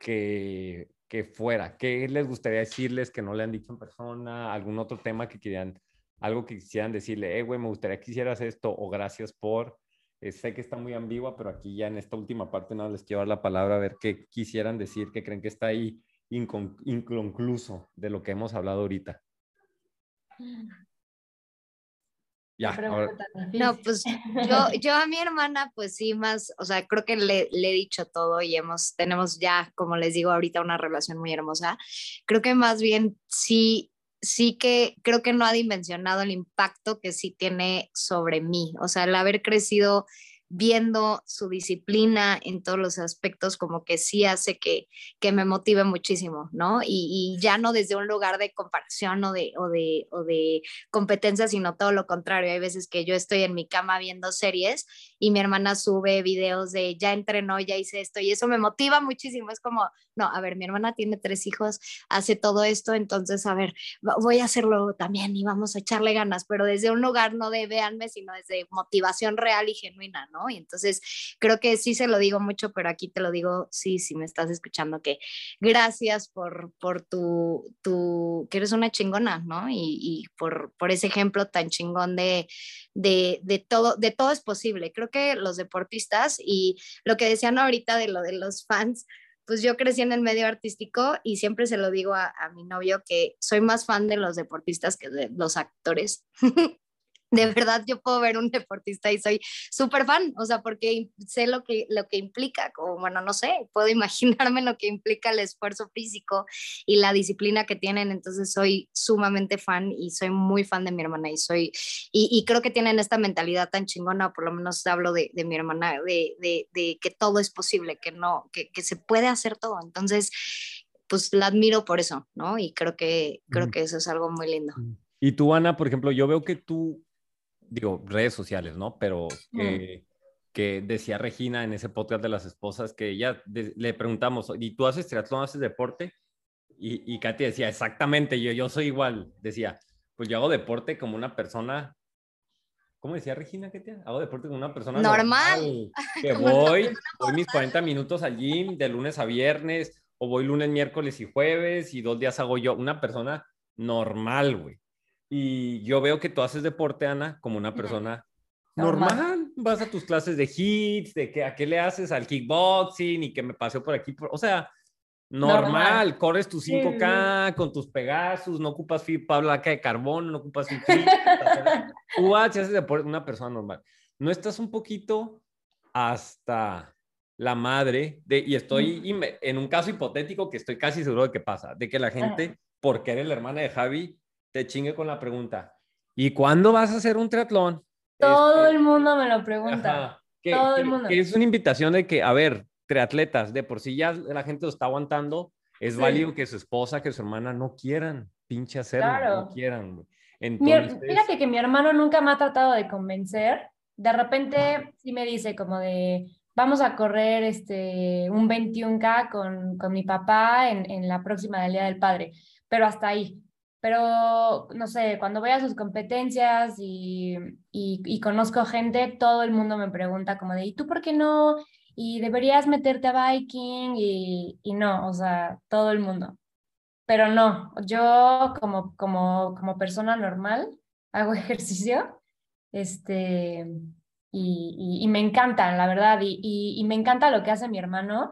que, fuera? ¿Qué les gustaría decirles que no le han dicho en persona? ¿Algún otro tema que quieran, algo que quisieran decirle, eh, güey, me gustaría que hicieras esto o gracias por... Eh, sé que está muy ambigua, pero aquí ya en esta última parte no les quiero dar la palabra a ver qué quisieran decir, que creen que está ahí incon- inconcluso de lo que hemos hablado ahorita. Ya, ahora- No, pues yo, yo a mi hermana, pues sí, más, o sea, creo que le, le he dicho todo y hemos, tenemos ya, como les digo ahorita, una relación muy hermosa. Creo que más bien sí, sí que creo que no ha dimensionado el impacto que sí tiene sobre mí. O sea, el haber crecido viendo su disciplina en todos los aspectos, como que sí hace que, que me motive muchísimo, ¿no? Y, y ya no desde un lugar de comparación o de, o de, o de competencia, sino todo lo contrario. Hay veces que yo estoy en mi cama viendo series y mi hermana sube videos de ya entrenó, ya hice esto y eso me motiva muchísimo. Es como, no, a ver, mi hermana tiene tres hijos, hace todo esto, entonces, a ver, voy a hacerlo también y vamos a echarle ganas, pero desde un lugar no de véanme, sino desde motivación real y genuina, ¿no? Y entonces creo que sí se lo digo mucho, pero aquí te lo digo, sí, si me estás escuchando, que gracias por, por tu, tu, que eres una chingona, ¿no? Y, y por, por ese ejemplo tan chingón de, de, de, todo, de todo es posible. Creo que los deportistas y lo que decían ahorita de lo de los fans, pues yo crecí en el medio artístico y siempre se lo digo a, mi novio que soy más fan de los deportistas que de los actores. de verdad yo puedo ver un deportista y soy súper fan, o sea, porque sé lo que, lo que implica, como, bueno, no sé, puedo imaginarme lo que implica el esfuerzo físico y la disciplina que tienen, entonces soy sumamente fan y soy muy fan de mi hermana y soy, y, y creo que tienen esta mentalidad tan chingona, por lo menos hablo de, de mi hermana, de, de, de, que todo es posible, que no, que, que se puede hacer todo, entonces, pues la admiro por eso, ¿no? Y creo que, creo que eso es algo muy lindo. Y tú, Ana, por ejemplo, yo veo que tú digo, redes sociales, ¿no? Pero que, que, decía Regina en ese podcast de las esposas que ella le preguntamos, ¿y tú haces triatlón, haces deporte? Y, y Katy decía, exactamente, yo, yo soy igual. Decía, pues yo hago deporte como una persona. ¿Cómo decía Regina, Katy? Hago deporte como una persona normal. normal que voy, voy mis 40 minutos al gym de lunes a viernes, o voy lunes, miércoles y jueves, y dos días hago yo. Una persona normal, güey. Y yo veo que tú haces deporte, Ana, como una persona normal. normal. Vas a tus clases de hits, de que a qué le haces al kickboxing y que me paseo por aquí. Por... O sea, normal. normal. Corres tus 5K sí. con tus Pegasus, no ocupas placa de carbón, no ocupas fibra. tú haces deporte, una persona normal. ¿No estás un poquito hasta la madre de, y estoy mm. en un caso hipotético que estoy casi seguro de que pasa, de que la gente, Ajá. porque eres la hermana de Javi, te chingue con la pregunta. ¿Y cuándo vas a hacer un triatlón? Todo este, el mundo me lo pregunta. Ajá, que, Todo el mundo. Que es una invitación de que, a ver, triatletas, de por sí ya la gente lo está aguantando, es sí. válido que su esposa, que su hermana no quieran pinche hacerlo, claro. no quieran. Entonces... Mi, fíjate que mi hermano nunca me ha tratado de convencer. De repente sí me dice como de, vamos a correr este, un 21K con, con mi papá en, en la próxima del Día del Padre, pero hasta ahí pero no sé, cuando voy a sus competencias y, y, conozco gente, todo el mundo me pregunta como de, ¿y tú por qué no? Y deberías meterte a biking y, y no, o sea, todo el mundo. Pero no, yo como, como, como persona normal hago ejercicio este, y, y me encanta, la verdad, y me encanta lo que hace mi hermano.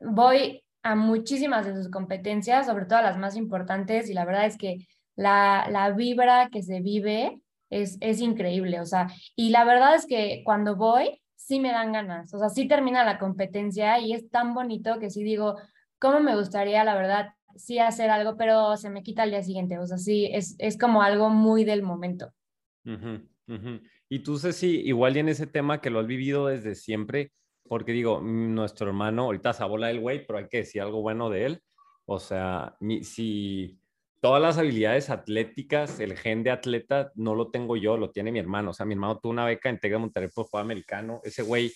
Voy a muchísimas de sus competencias, sobre todo las más importantes, y la verdad es que la, la vibra que se vive es, es increíble, o sea, y la verdad es que cuando voy, sí me dan ganas, o sea, sí termina la competencia y es tan bonito que sí digo, ¿cómo me gustaría, la verdad, sí hacer algo, pero se me quita al día siguiente, o sea, sí, es, es como algo muy del momento. Uh -huh. Y tú, Ceci, igual y en ese tema que lo has vivido desde siempre, porque digo, nuestro hermano, ahorita se bola el güey, pero hay que decir algo bueno de él. O sea, mi, si todas las habilidades atléticas, el gen de atleta, no lo tengo yo, lo tiene mi hermano. O sea, mi hermano tuvo una beca en Tec de Monterrey por juego americano. Ese güey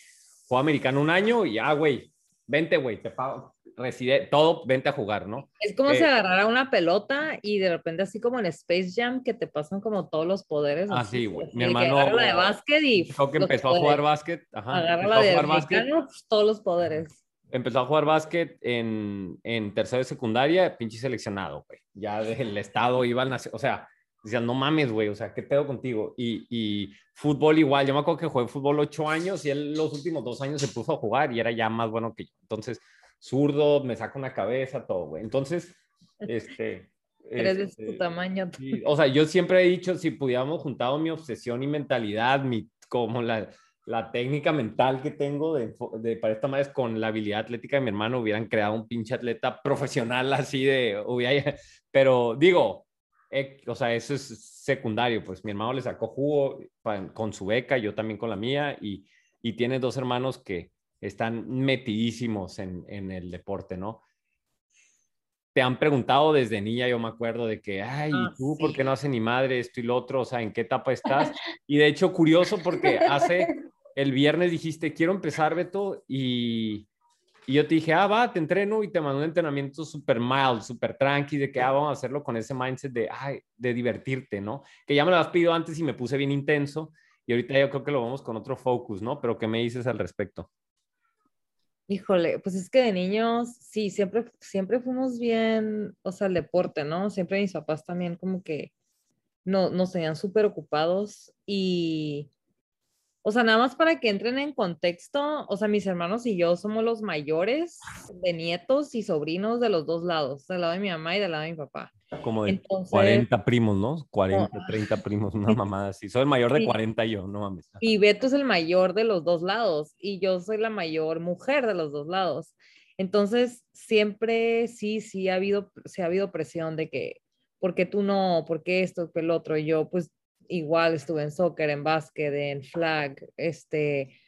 jugó americano un año y ya, güey, vente, güey, te pago, reside, todo, vente a jugar, ¿no? Es como eh, si agarrara una pelota y de repente así como en Space Jam que te pasan como todos los poderes. Ah, sí, güey. Mi hermano... Agarra la de básquet y... Dijo que empezó a jugar básquet. Ajá. Agarra la de americano, pues, todos los poderes. Empezó a jugar básquet en, en tercera de secundaria, pinche seleccionado, güey. Ya del estado iba al nacional, o sea, decían, no mames, güey, o sea, ¿qué pedo contigo? Y, y, fútbol igual, yo me acuerdo que jugué fútbol ocho años y él los últimos dos años se puso a jugar y era ya más bueno que yo. Entonces, zurdo, me saca una cabeza, todo, güey. Entonces, este... Eres este, de tu tamaño. Sí, o sea, yo siempre he dicho, si pudiéramos juntado mi obsesión y mentalidad, mi, como la, la técnica mental que tengo de, de, para esta madre con la habilidad atlética de mi hermano, hubieran creado un pinche atleta profesional así de... Hubiera, pero digo, eh, o sea, eso es secundario, pues mi hermano le sacó jugo para, con su beca, yo también con la mía, y, y tiene dos hermanos que están metidísimos en, en, el deporte, ¿no? Te han preguntado desde niña, yo me acuerdo de que, ay, ¿y tú sí. por qué no haces ni madre esto y lo otro? O sea, ¿en qué etapa estás? Y de hecho, curioso porque hace, el viernes dijiste, quiero empezar, Beto, y, y yo te dije, ah, va, te entreno y te mando un entrenamiento súper mild, súper tranqui, de que, ah, vamos a hacerlo con ese mindset de, ay, de divertirte, ¿no? Que ya me lo has pedido antes y me puse bien intenso Y ahorita yo creo que lo vamos con otro focus, ¿no? Pero ¿qué me dices al respecto? Híjole, pues es que de niños, sí, siempre, siempre fuimos bien, o sea, el deporte, ¿no? Siempre mis papás también como que no, nos tenían súper ocupados y, o sea, nada más para que entren en contexto, o sea, mis hermanos y yo somos los mayores de nietos y sobrinos de los dos lados, del lado de mi mamá y del lado de mi papá. Como de Entonces- 40 primos, ¿no? 40, No. 30 primos, una mamada así. Soy el mayor de Sí. 40 yo, no mames. Y Beto es el mayor de los dos lados y yo soy la mayor mujer de los dos lados. Entonces, siempre sí, sí ha habido, sí ha habido presión de que, ¿por qué tú no? ¿Por qué esto? ¿Por el otro? Y yo, pues, igual estuve en soccer, en básquet, en flag, este,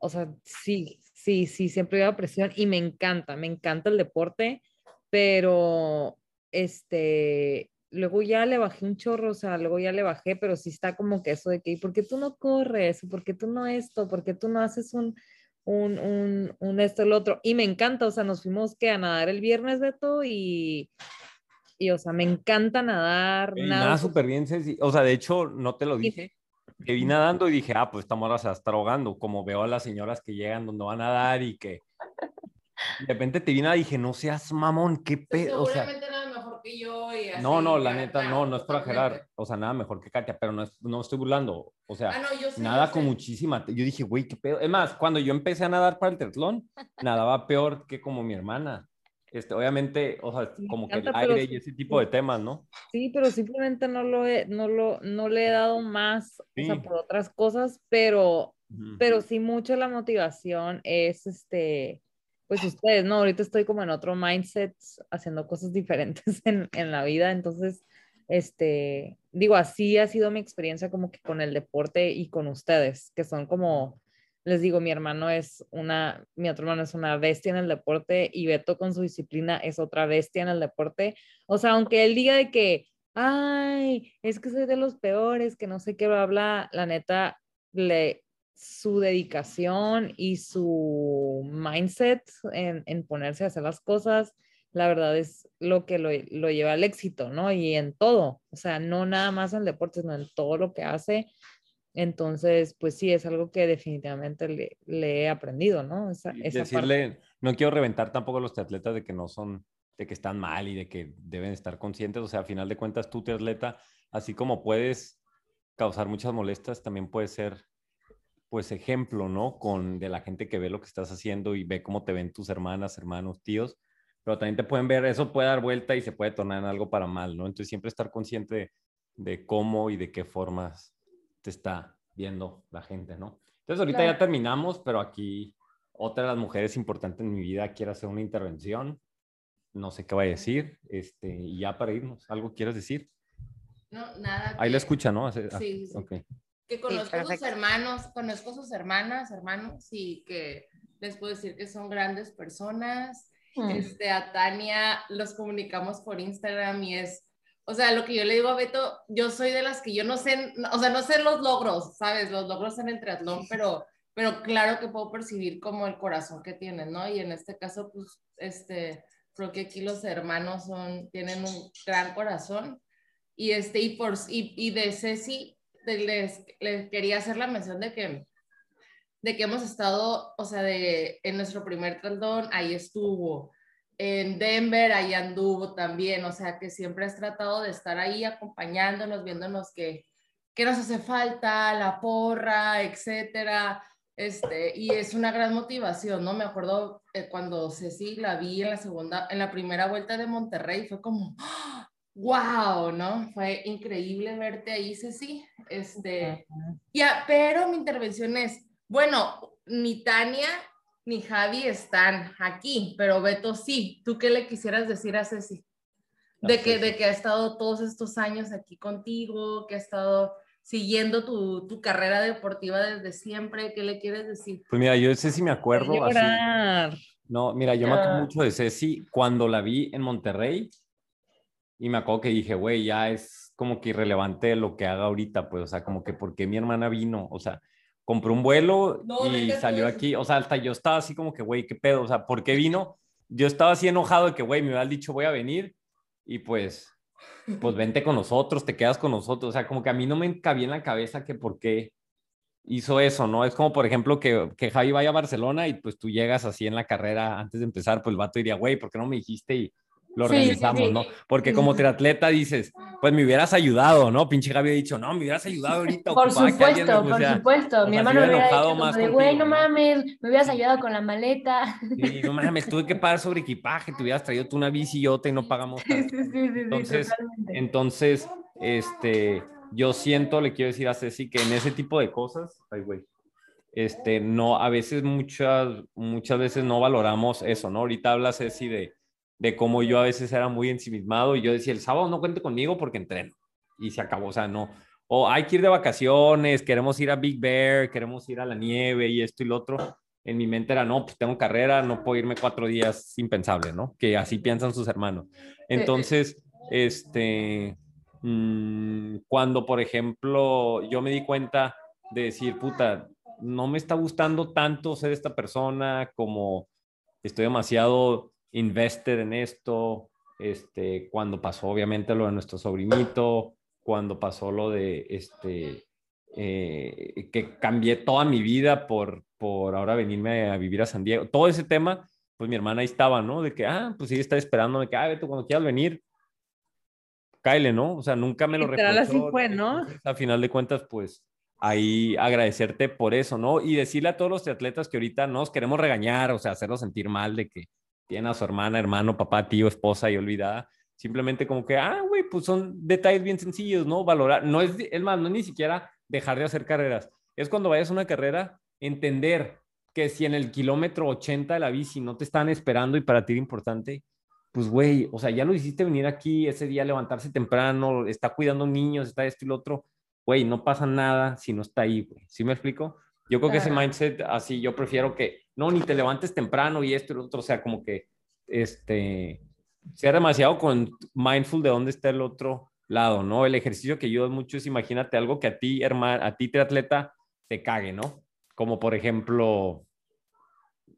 o sea, sí, sí, sí, siempre había presión y me encanta, me encanta el deporte, pero, este, luego ya le bajé un chorro, o sea, luego ya le bajé, pero sí está como que eso de que, ¿y por qué tú no corres? ¿Por qué tú no esto? ¿Por qué tú no haces un, un, un, un esto, el otro? Y me encanta, o sea, nos fuimos que a nadar el viernes, Beto, y, y o sea, me encanta nadar, Y nada, súper bien, Ceci. O sea, de hecho, no te lo Sí. dije. Que vi nadando y dije, ah, pues esta morra se va a estar ahogando. Como veo a las señoras que llegan donde van a nadar y que de repente te vi nada y dije, no seas mamón, qué pedo. O sea, Seguramente nada mejor que yo y así. no, no, la neta, no, no es para. Gerard. O sea, nada mejor que Katia, pero no, es, no estoy burlando. O sea, Ah, no, yo sé, nada yo con sé. muchísima. Yo dije, güey, qué pedo. Es más, cuando yo empecé a nadar para el triatlón, nadaba peor que como mi hermana. Este, obviamente, o sea, Me como que el aire y ese tipo de temas, ¿no? Sí, pero simplemente no lo he, no lo, no le he dado más, o Sí. sea, por otras cosas, pero, Ujú. pero sí mucho la motivación es, este, pues ustedes, ¿no? Ahorita estoy como en otro mindset, haciendo cosas diferentes en, en la vida, entonces, este, digo, así ha sido mi experiencia como que con el deporte y con ustedes, que son como, les digo, mi hermano es una, mi otro hermano es una bestia en el deporte y Beto con su disciplina es otra bestia en el deporte. O sea, aunque él diga de que, ay, es que soy de los peores, que no sé qué, bla, bla, la neta, le, su dedicación y su mindset en, en ponerse a hacer las cosas, la verdad es lo que lo, lo lleva al éxito, ¿no? Y en todo, o sea, no nada más en el deporte, sino en todo lo que hace. Entonces, pues sí, es algo que definitivamente le, le he aprendido, ¿no? Esa, esa parte. decirle, no quiero reventar tampoco a los atletas de que no son, de que están mal y de que deben estar conscientes. O sea, a final de cuentas, tú, atleta, así como puedes causar muchas molestias, también puedes ser, pues, ejemplo, ¿no? Con de la gente que ve lo que estás haciendo y ve cómo te ven tus hermanas, hermanos, tíos. Pero también te pueden ver, eso puede dar vuelta y se puede tornar en algo para mal, ¿no? Entonces, siempre estar consciente de, de cómo y de qué formas te está viendo la gente, ¿no? Entonces, ahorita Claro. ya terminamos, pero aquí otra de las mujeres importantes en mi vida quiere hacer una intervención. No sé qué va a decir. Este, y ya para irnos, ¿algo quieres decir? No, nada. Ahí que- la escucha, ¿no? Ah, Sí, sí. ok. Que conozco sus perfecto. hermanos, conozco sus hermanas, hermanos, y que les puedo decir que son grandes personas. Mm. Este, a Tania los comunicamos por Instagram y es, o sea, lo que yo le digo a Beto, yo soy de las que yo no sé, o sea, no sé los logros, ¿sabes? Los logros en el triatlón, pero, pero claro que puedo percibir como el corazón que tienen, ¿no? Y en este caso, pues, este, creo que aquí los hermanos son, tienen un gran corazón. Y, este, y, por, y, y de Ceci, les, les quería hacer la mención de que de que hemos estado, o sea, de, en nuestro primer triatlón, ahí estuvo. En Denver, ahí anduvo también, o sea, que siempre has tratado de estar ahí acompañándonos, viéndonos que, que nos hace falta, la porra, etcétera. Este, y es una gran motivación, ¿no? Me acuerdo eh, cuando Ceci la vi en la segunda, en la primera vuelta de Monterrey, fue como, wow, ¿no? Fue increíble verte ahí, Ceci. Este, ya, pero mi intervención es, bueno, ni Tania ni Javi están aquí, pero Beto sí. ¿Tú qué le quisieras decir a Ceci? De que, de que ha estado todos estos años aquí contigo, que ha estado siguiendo tu, tu carrera deportiva desde siempre. ¿Qué le quieres decir? Pues mira, yo de Ceci me acuerdo así. No, mira, yo me acuerdo Ah. mucho de Ceci cuando la vi en Monterrey y me acuerdo que dije, güey, ya es como que irrelevante lo que haga ahorita, pues, o sea, como que porque mi hermana vino, o sea, compró un vuelo No, y salió eso. aquí, o sea, hasta yo estaba así como que, güey, qué pedo, o sea, ¿por qué vino? Yo estaba así enojado de que, güey, me hubieras dicho, voy a venir y pues, pues vente con nosotros, te quedas con nosotros, o sea, como que a mí no me cabía en la cabeza que por qué hizo eso, ¿no? Es como, por ejemplo, que, que Javi vaya a Barcelona y pues tú llegas así en la carrera antes de empezar, pues el vato diría, güey, ¿por qué no me dijiste? Y lo Sí, sí, organizamos, sí. ¿no? Porque como triatleta dices, pues me hubieras ayudado, ¿no? Pinche Javi ha dicho, no, me hubieras ayudado ahorita. Por supuesto, por pusiera". supuesto. Mi hermano me hubiera dicho más como de, güey, no mames, me hubieras ayudado con la maleta. Sí, no mames, tuve que pagar sobre equipaje, te hubieras traído tú una bici y otra y no pagamos Sí, tanto. sí, sí, sí, sí, Entonces, totalmente. Entonces, este, yo siento, le quiero decir a Ceci que en ese tipo de cosas, ay, güey, este, no, a veces muchas, muchas veces no valoramos eso, ¿no? Ahorita habla Ceci de, de cómo yo a veces era muy ensimismado y yo decía, el sábado no cuente conmigo porque entreno y se acabó, o sea, no. O hay que ir de vacaciones, queremos ir a Big Bear, queremos ir a la nieve y esto y lo otro. En mi mente era, no, pues tengo carrera, no puedo irme cuatro días impensable, ¿no? Que así piensan sus hermanos. Entonces, este, mm, cuando, por ejemplo, yo me di cuenta de decir, puta, no me está gustando tanto ser esta persona, como estoy demasiado invested en esto, este, cuando pasó obviamente lo de nuestro sobrinito, cuando pasó lo de, este, eh, que cambié toda mi vida por, por ahora venirme a vivir a San Diego, todo ese tema, pues mi hermana ahí estaba, ¿no? De que, ah, pues ella está esperando, de que, ah, Beto, cuando quieras venir, cáele, ¿no? O sea, nunca me lo así reprochó. fue, ¿no? A final de cuentas, pues ahí agradecerte por eso, ¿no? Y decirle a todos los triatletas que ahorita no nos queremos regañar, o sea, hacerlos sentir mal de que tiene a su hermana, hermano, papá, tío, esposa y olvidada. Simplemente como que, ah, güey, pues son detalles bien sencillos, ¿no? Valorar, no es, es más, no es ni siquiera dejar de hacer carreras. Es cuando vayas a una carrera, entender que si en el kilómetro 80 de la bici no te están esperando y para ti era importante, pues güey, o sea, ya lo hiciste venir aquí ese día, levantarse temprano, está cuidando niños, está esto y lo otro, güey, no pasa nada si no está ahí, güey. ¿Sí me explico? Yo creo que ese mindset así, yo prefiero que, no, ni te levantes temprano y esto y lo otro, o sea, como que, este, sea demasiado con mindful de dónde está el otro lado, ¿no? El ejercicio que yo doy mucho es, imagínate algo que a ti, hermano, a ti, triatleta, te cague, ¿no? Como por ejemplo,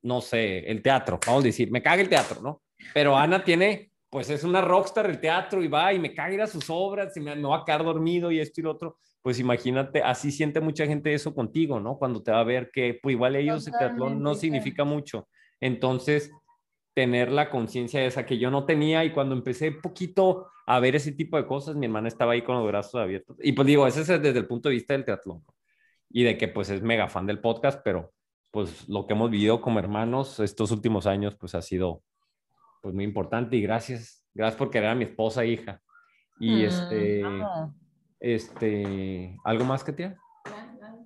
no sé, el teatro, vamos a decir, me caga el teatro, ¿no? Pero Ana tiene, pues es una rockstar del teatro y va y me ir a sus obras y me, me va a quedar dormido y esto y lo otro. Pues imagínate, así siente mucha gente eso contigo, ¿no? Cuando te va a ver que, pues igual ellos el teatlón no significa mucho. Entonces, tener la conciencia esa que yo no tenía y cuando empecé poquito a ver ese tipo de cosas, mi hermana estaba ahí con los brazos abiertos. Y pues digo, ese es desde el punto de vista del teatlón y de que pues es mega fan del podcast, pero pues lo que hemos vivido como hermanos estos últimos años pues ha sido pues muy importante y gracias, gracias por querer a mi esposa e hija. Y Mm, este, No. este, ¿algo más que tía?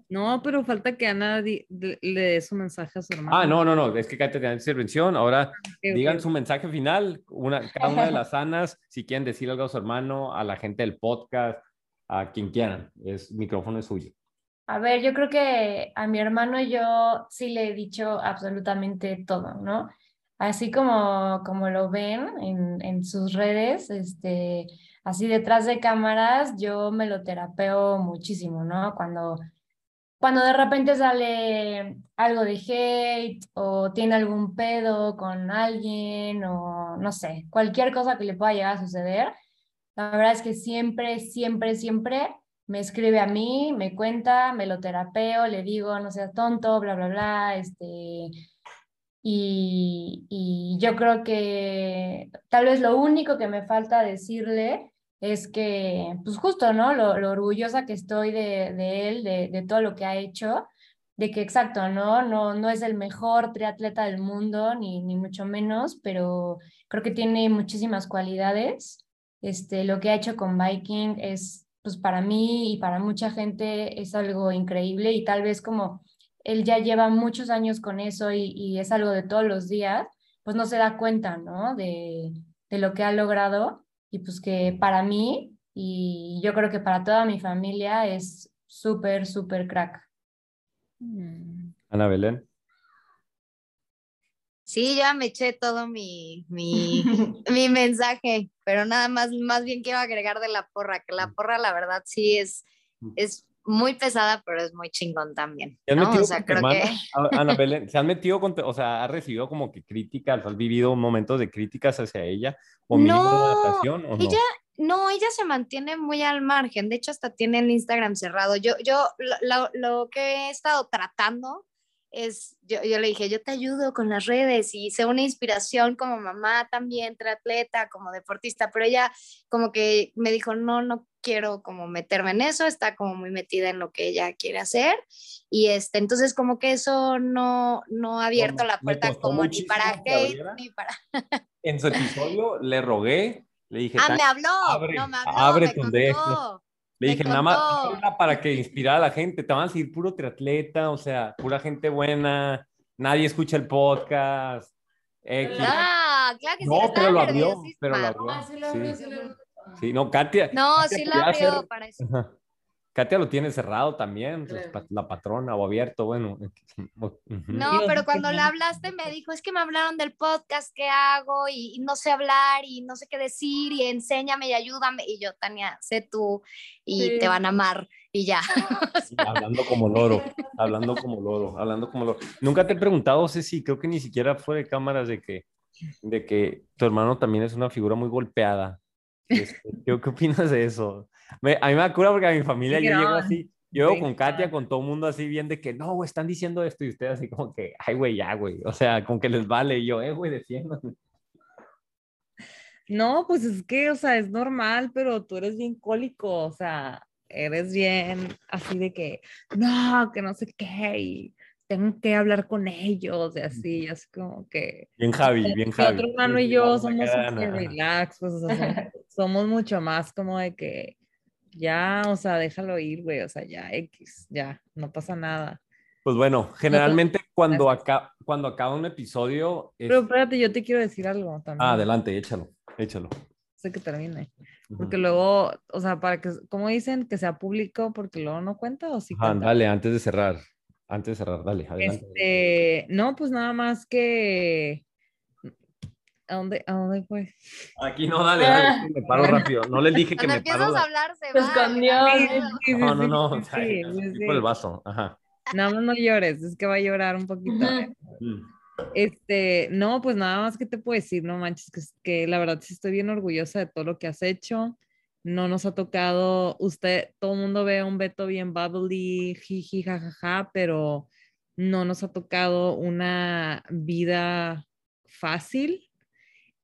No, pero falta que Ana le dé su mensaje a su hermano. Ah, no, no, no, es que Katia tenía intervención. Ahora Ok, digan ok. su mensaje final, una, cada una de las sanas, si quieren decir algo a su hermano, a la gente del podcast, a quien quieran. Es, el micrófono es suyo. A ver, yo creo que a mi hermano yo sí le he dicho absolutamente todo, ¿no? Así como, como lo ven en, en sus redes, este, así detrás de cámaras, yo me lo terapeo muchísimo, ¿no? Cuando, cuando de repente sale algo de hate o tiene algún pedo con alguien o no sé, cualquier cosa que le pueda llegar a suceder, la verdad es que siempre, siempre, siempre me escribe a mí, me cuenta, me lo terapeo, le digo, no seas tonto, bla, bla, bla, este, y, y yo creo que tal vez lo único que me falta decirle es que, pues justo, ¿no? Lo, lo orgullosa que estoy de, de él, de, de todo lo que ha hecho, de que exacto, ¿no? No, no es el mejor triatleta del mundo, ni, ni mucho menos, pero creo que tiene muchísimas cualidades. Este, lo que ha hecho con Viking es, pues para mí y para mucha gente es algo increíble y tal vez como él ya lleva muchos años con eso y, y es algo de todos los días, pues no se da cuenta, ¿no? De, de lo que ha logrado y pues que para mí y yo creo que para toda mi familia es súper, súper crack. Mm. Ana Belén. Sí, ya me eché todo mi, mi, mi mensaje, pero nada más, más bien quiero agregar de la porra, que la porra la verdad sí es, es muy pesada, pero es muy chingón también. ¿Se han ¿no? metido O sea, con tu creo hermana? que A- Ana Belén, ¿se han metido con, o sea, has recibido como que críticas, has vivido momentos de críticas hacia ella? ¿O No, adaptación o no? ella, No, ella se mantiene muy al margen. De hecho, hasta tiene el Instagram cerrado. Yo, yo lo, lo- lo que he estado tratando es, yo, yo le dije, yo te ayudo con las redes y sé una inspiración como mamá también, triatleta, como deportista, pero ella como que me dijo, no, no quiero como meterme en eso, está como muy metida en lo que ella quiere hacer y este, entonces como que eso no, no ha abierto No, la puerta como ni para abriera. ni para... En su episodio le rogué, le dije, Ah, "Tania, me habló, abre, no me habló, abre me tu de esto". contó. Le dije, nada más para que inspirara a la gente. Te van a seguir puro triatleta, o sea, pura gente buena. Nadie escucha el podcast. X. Ah, claro que sí, No, pero lo abrió, pero lo abrió. Ah, sí lo abrió, sí lo abrió. Sí, no, Katia. No, Katia sí lo abrió hacer- para eso. Katia lo tiene cerrado también, pues, Claro. la patrona o abierto, bueno. No, pero cuando le mal. hablaste me dijo, es que me hablaron del podcast, ¿qué hago? Y, y no sé hablar y no sé qué decir y enséñame y ayúdame. Y yo, Tania, sé tú y Sí. te van a amar y ya. Hablando como loro, hablando como loro, hablando como loro. Nunca te he preguntado, Ceci, creo que ni siquiera fue de cámaras de que, de que tu hermano también es una figura muy golpeada. Este, ¿qué, qué opinas de eso? Me- a mí me da cura porque a mi familia yo llego así, yo llego con Katia, con todo el mundo así bien de que, no, güey, están diciendo esto y ustedes así como que, ay, güey, ya, güey. O sea, como que les vale y yo, eh, güey, defiéndanme. No, pues es que, o sea, es normal, pero tú eres bien cólico, o sea, eres bien así de que, no, que no sé qué, y tengo que hablar con ellos, y así, así como que... Bien Javi, bien Mi Javi. otro hermano y yo somos relax, pues, o sea, somos, somos mucho más como de que, ya, o sea, déjalo ir, güey, o sea, ya, X, ya, no pasa nada. Pues bueno, generalmente cuando, acá, cuando acaba un episodio... es- Pero espérate, yo te quiero decir algo también. Ah, adelante, échalo, échalo. Sé que termine. Porque luego, o sea, para que, ¿cómo dicen? Que sea público porque luego no cuenta o sí cuenta. dale, antes de cerrar. Antes de cerrar, dale, adelante. Este, no, pues nada más que. ¿A dónde, a dónde fue? Aquí no, dale, dale, me paro rápido. No les dije que Cuando me empiezas paro. a hablar se va. Sí. Sí, No, no, no, o sea, por el vaso. Ajá. Nada más no llores, es que va a llorar un poquito. ¿eh? Mm. Este, no, pues nada más que te puedo decir, no manches, que, es- que la verdad sí estoy bien orgullosa de todo lo que has hecho. No nos ha tocado, usted, todo el mundo ve a un Beto bien bubbly, jiji, jajaja, pero no nos ha tocado una vida fácil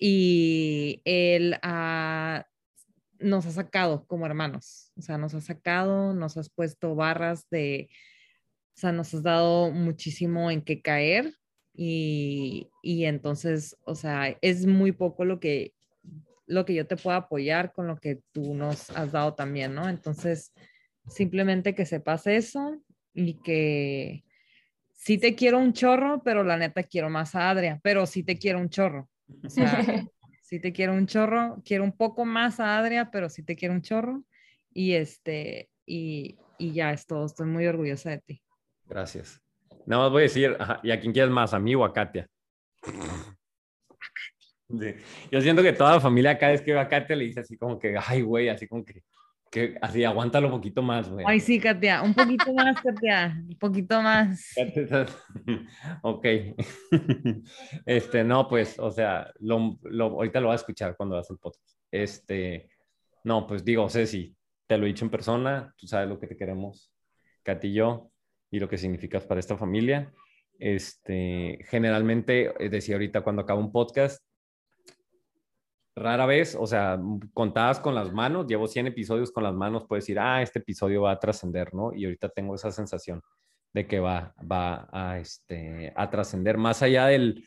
y él ah, nos ha sacado como hermanos, o sea, nos ha sacado, nos has puesto barras de, o sea, nos has dado muchísimo en qué caer y, y entonces, o sea, es muy poco lo que, lo que yo te puedo apoyar con lo que tú nos has dado también, ¿no? Entonces, simplemente que sepas eso y que sí te quiero un chorro, pero la neta quiero más a Adria, pero sí te quiero un chorro. O sea, sí te quiero un chorro, quiero un poco más a Adria, pero sí te quiero un chorro. Y este, y, y ya es todo, estoy muy orgullosa de ti. Gracias. Nada más voy a decir, ajá, ¿y a quién quieres más? ¿A mí o a Katia? Sí. Yo siento que toda la familia cada vez que ve a Katia le dice así como que, ay, güey, así como que, que así, aguántalo un poquito más, güey. Ay, sí, Katia, un poquito más, Katia, un poquito más. Ok. Este, no, pues, o sea, lo, lo, ahorita lo vas a escuchar cuando hagas el podcast. Este, no, pues digo, Ceci, te lo he dicho en persona, tú sabes lo que te queremos, Katy y yo, y lo que significas para esta familia. Este, generalmente, eh, decía ahorita cuando acaba un podcast, rara vez, o sea, contadas con las manos, llevo 100 episodios con las manos, puedes decir, ah, este episodio va a trascender, ¿no? Y ahorita tengo esa sensación de que va, va a, este, a trascender más allá del...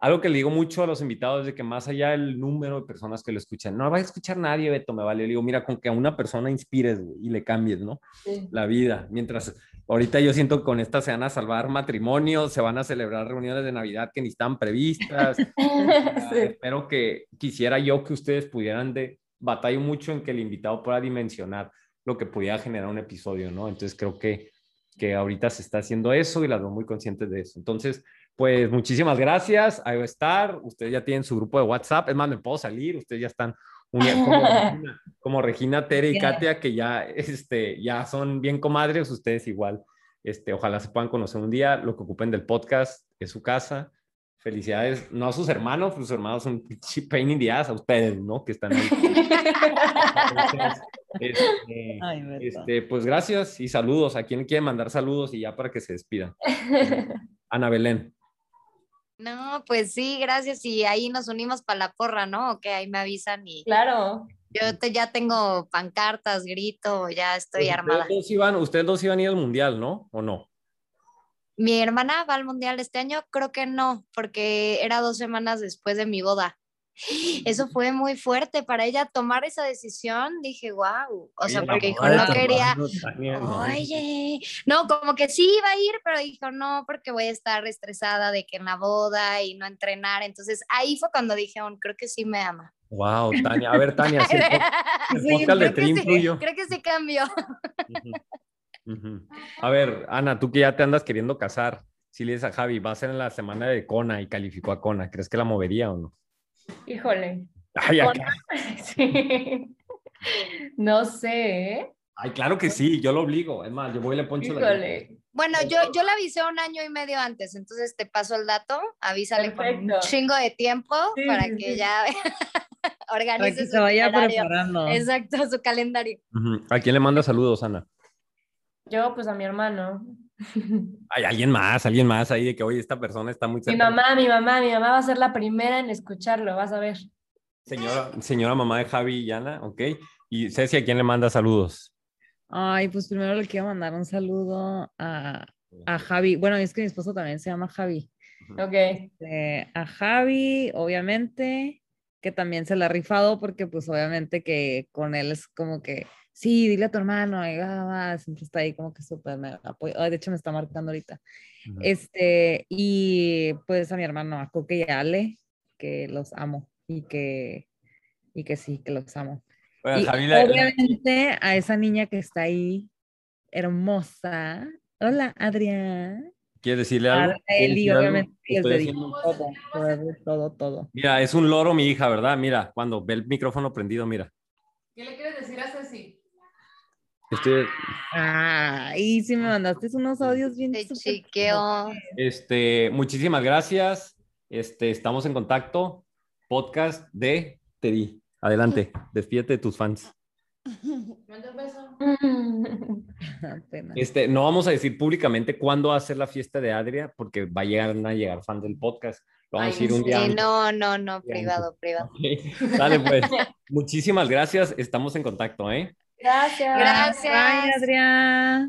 Algo que le digo mucho a los invitados es de que más allá del número de personas que lo escuchan, no va a escuchar nadie, Beto, me vale. Le digo, mira, con que a una persona inspires güey, y le cambies, ¿no? Sí. La vida. Mientras ahorita yo siento que con esta se van a salvar matrimonios, se van a celebrar reuniones de Navidad que ni están previstas. Ah, Sí. Espero que quisiera yo que ustedes pudieran de batallo mucho en que el invitado pueda dimensionar lo que pudiera generar un episodio, ¿no? Entonces creo que, que ahorita se está haciendo eso y las veo muy conscientes de eso. Entonces, pues muchísimas gracias. Ahí va a estar. Ustedes ya tienen su grupo de WhatsApp. Es más, me puedo salir. Ustedes ya están unidos como Regina, como Regina, Tere y. Katia, que ya, este, ya son bien comadres. Ustedes igual, este, ojalá se puedan conocer un día. Lo que ocupen del podcast es su casa. Felicidades, no a sus hermanos, sus hermanos son pain in the ass, a ustedes, ¿no? Que están ahí. Este, Ay, este, pues gracias y saludos. ¿A quién quiere mandar saludos y ya para que se despida? Ana Belén. No, pues sí, gracias. Y ahí nos unimos para la porra, ¿no? Ok, ahí me avisan y Claro. yo te- ya tengo pancartas, grito, ya estoy Pues armada. Ustedes dos, iban, ustedes dos iban a ir al mundial, ¿no? ¿O no? Mi hermana va al mundial este año, creo que no, porque era dos semanas después de mi boda. Eso fue muy fuerte para ella tomar esa decisión. Dije, wow. O sea, porque dijo, no quería. no. Oye, no, como que sí iba a ir, pero dijo, no, porque voy a estar estresada de que en la boda y no entrenar. Entonces ahí fue cuando dije, "Oh, creo que sí me ama. Wow, Tania. A ver, Tania, si el, el Sí, podcast de creo, que sí, creo que sí cambió. A ver, Ana, tú que ya te andas queriendo casar, si le dices a Javi, va a ser en la semana de Kona y calificó a Kona, ¿crees que la movería o no? Híjole. Ay, acá. Sí. No sé, ¿eh? Ay, claro que sí, yo lo obligo. Es más, yo voy y le poncho la Híjole. Bueno, yo, yo la avisé un año y medio antes, entonces te paso el dato, avísale con un Perfecto. chingo de tiempo Sí, para sí, que ya Para organice que su se vaya itinerario. preparando. Exacto, su calendario. ¿A quién le manda saludos, Ana? Yo, pues a mi hermano. Hay alguien más, alguien más ahí de que, oye, esta persona está muy Mi mamá, mi mamá, mi mamá va a ser la primera en escucharlo, vas a ver. Señora, señora mamá de Javi y Ana, ¿ok? Y Ceci, ¿a quién le manda saludos? Ay, pues primero le quiero mandar un saludo a, a Javi. Bueno, es que mi esposo también se llama Javi. Ok. Eh, a Javi, obviamente, que también se la ha rifado porque pues obviamente que con él es como que, sí, dile a tu hermano, y va, va, siempre está ahí como que súper me apoyo. Ay, de hecho me está marcando ahorita. Este, y pues a mi hermano, a Coque y a Ale, que los amo y que, y que sí, que los amo. Y la- obviamente a esa niña que está ahí, hermosa. Hola, Adrián. ¿quieres decirle A algo? ¿Quieres Eli, algo? obviamente, dedico haciendo- todo, todo, todo, todo. Mira, es un loro mi hija, ¿verdad? Mira, cuando ve el micrófono prendido, mira. ¿Qué le quieres decir a Ceci? Estoy, Ay, sí me mandaste unos audios bien Te chiqueo. Este, muchísimas gracias. Este, estamos en contacto. Podcast de Teddy. Adelante, despídete de tus fans. Manda un beso. apenas. Este, no vamos a decir públicamente cuándo va a ser la fiesta de Adria, porque va a llegar, van a llegar fans del podcast. Lo vamos a ir un día. Sí, antes. no, no, no, privado, privado. Dale, pues. Muchísimas gracias. Estamos en contacto, ¿eh? Gracias. Gracias. Bye, Adrián.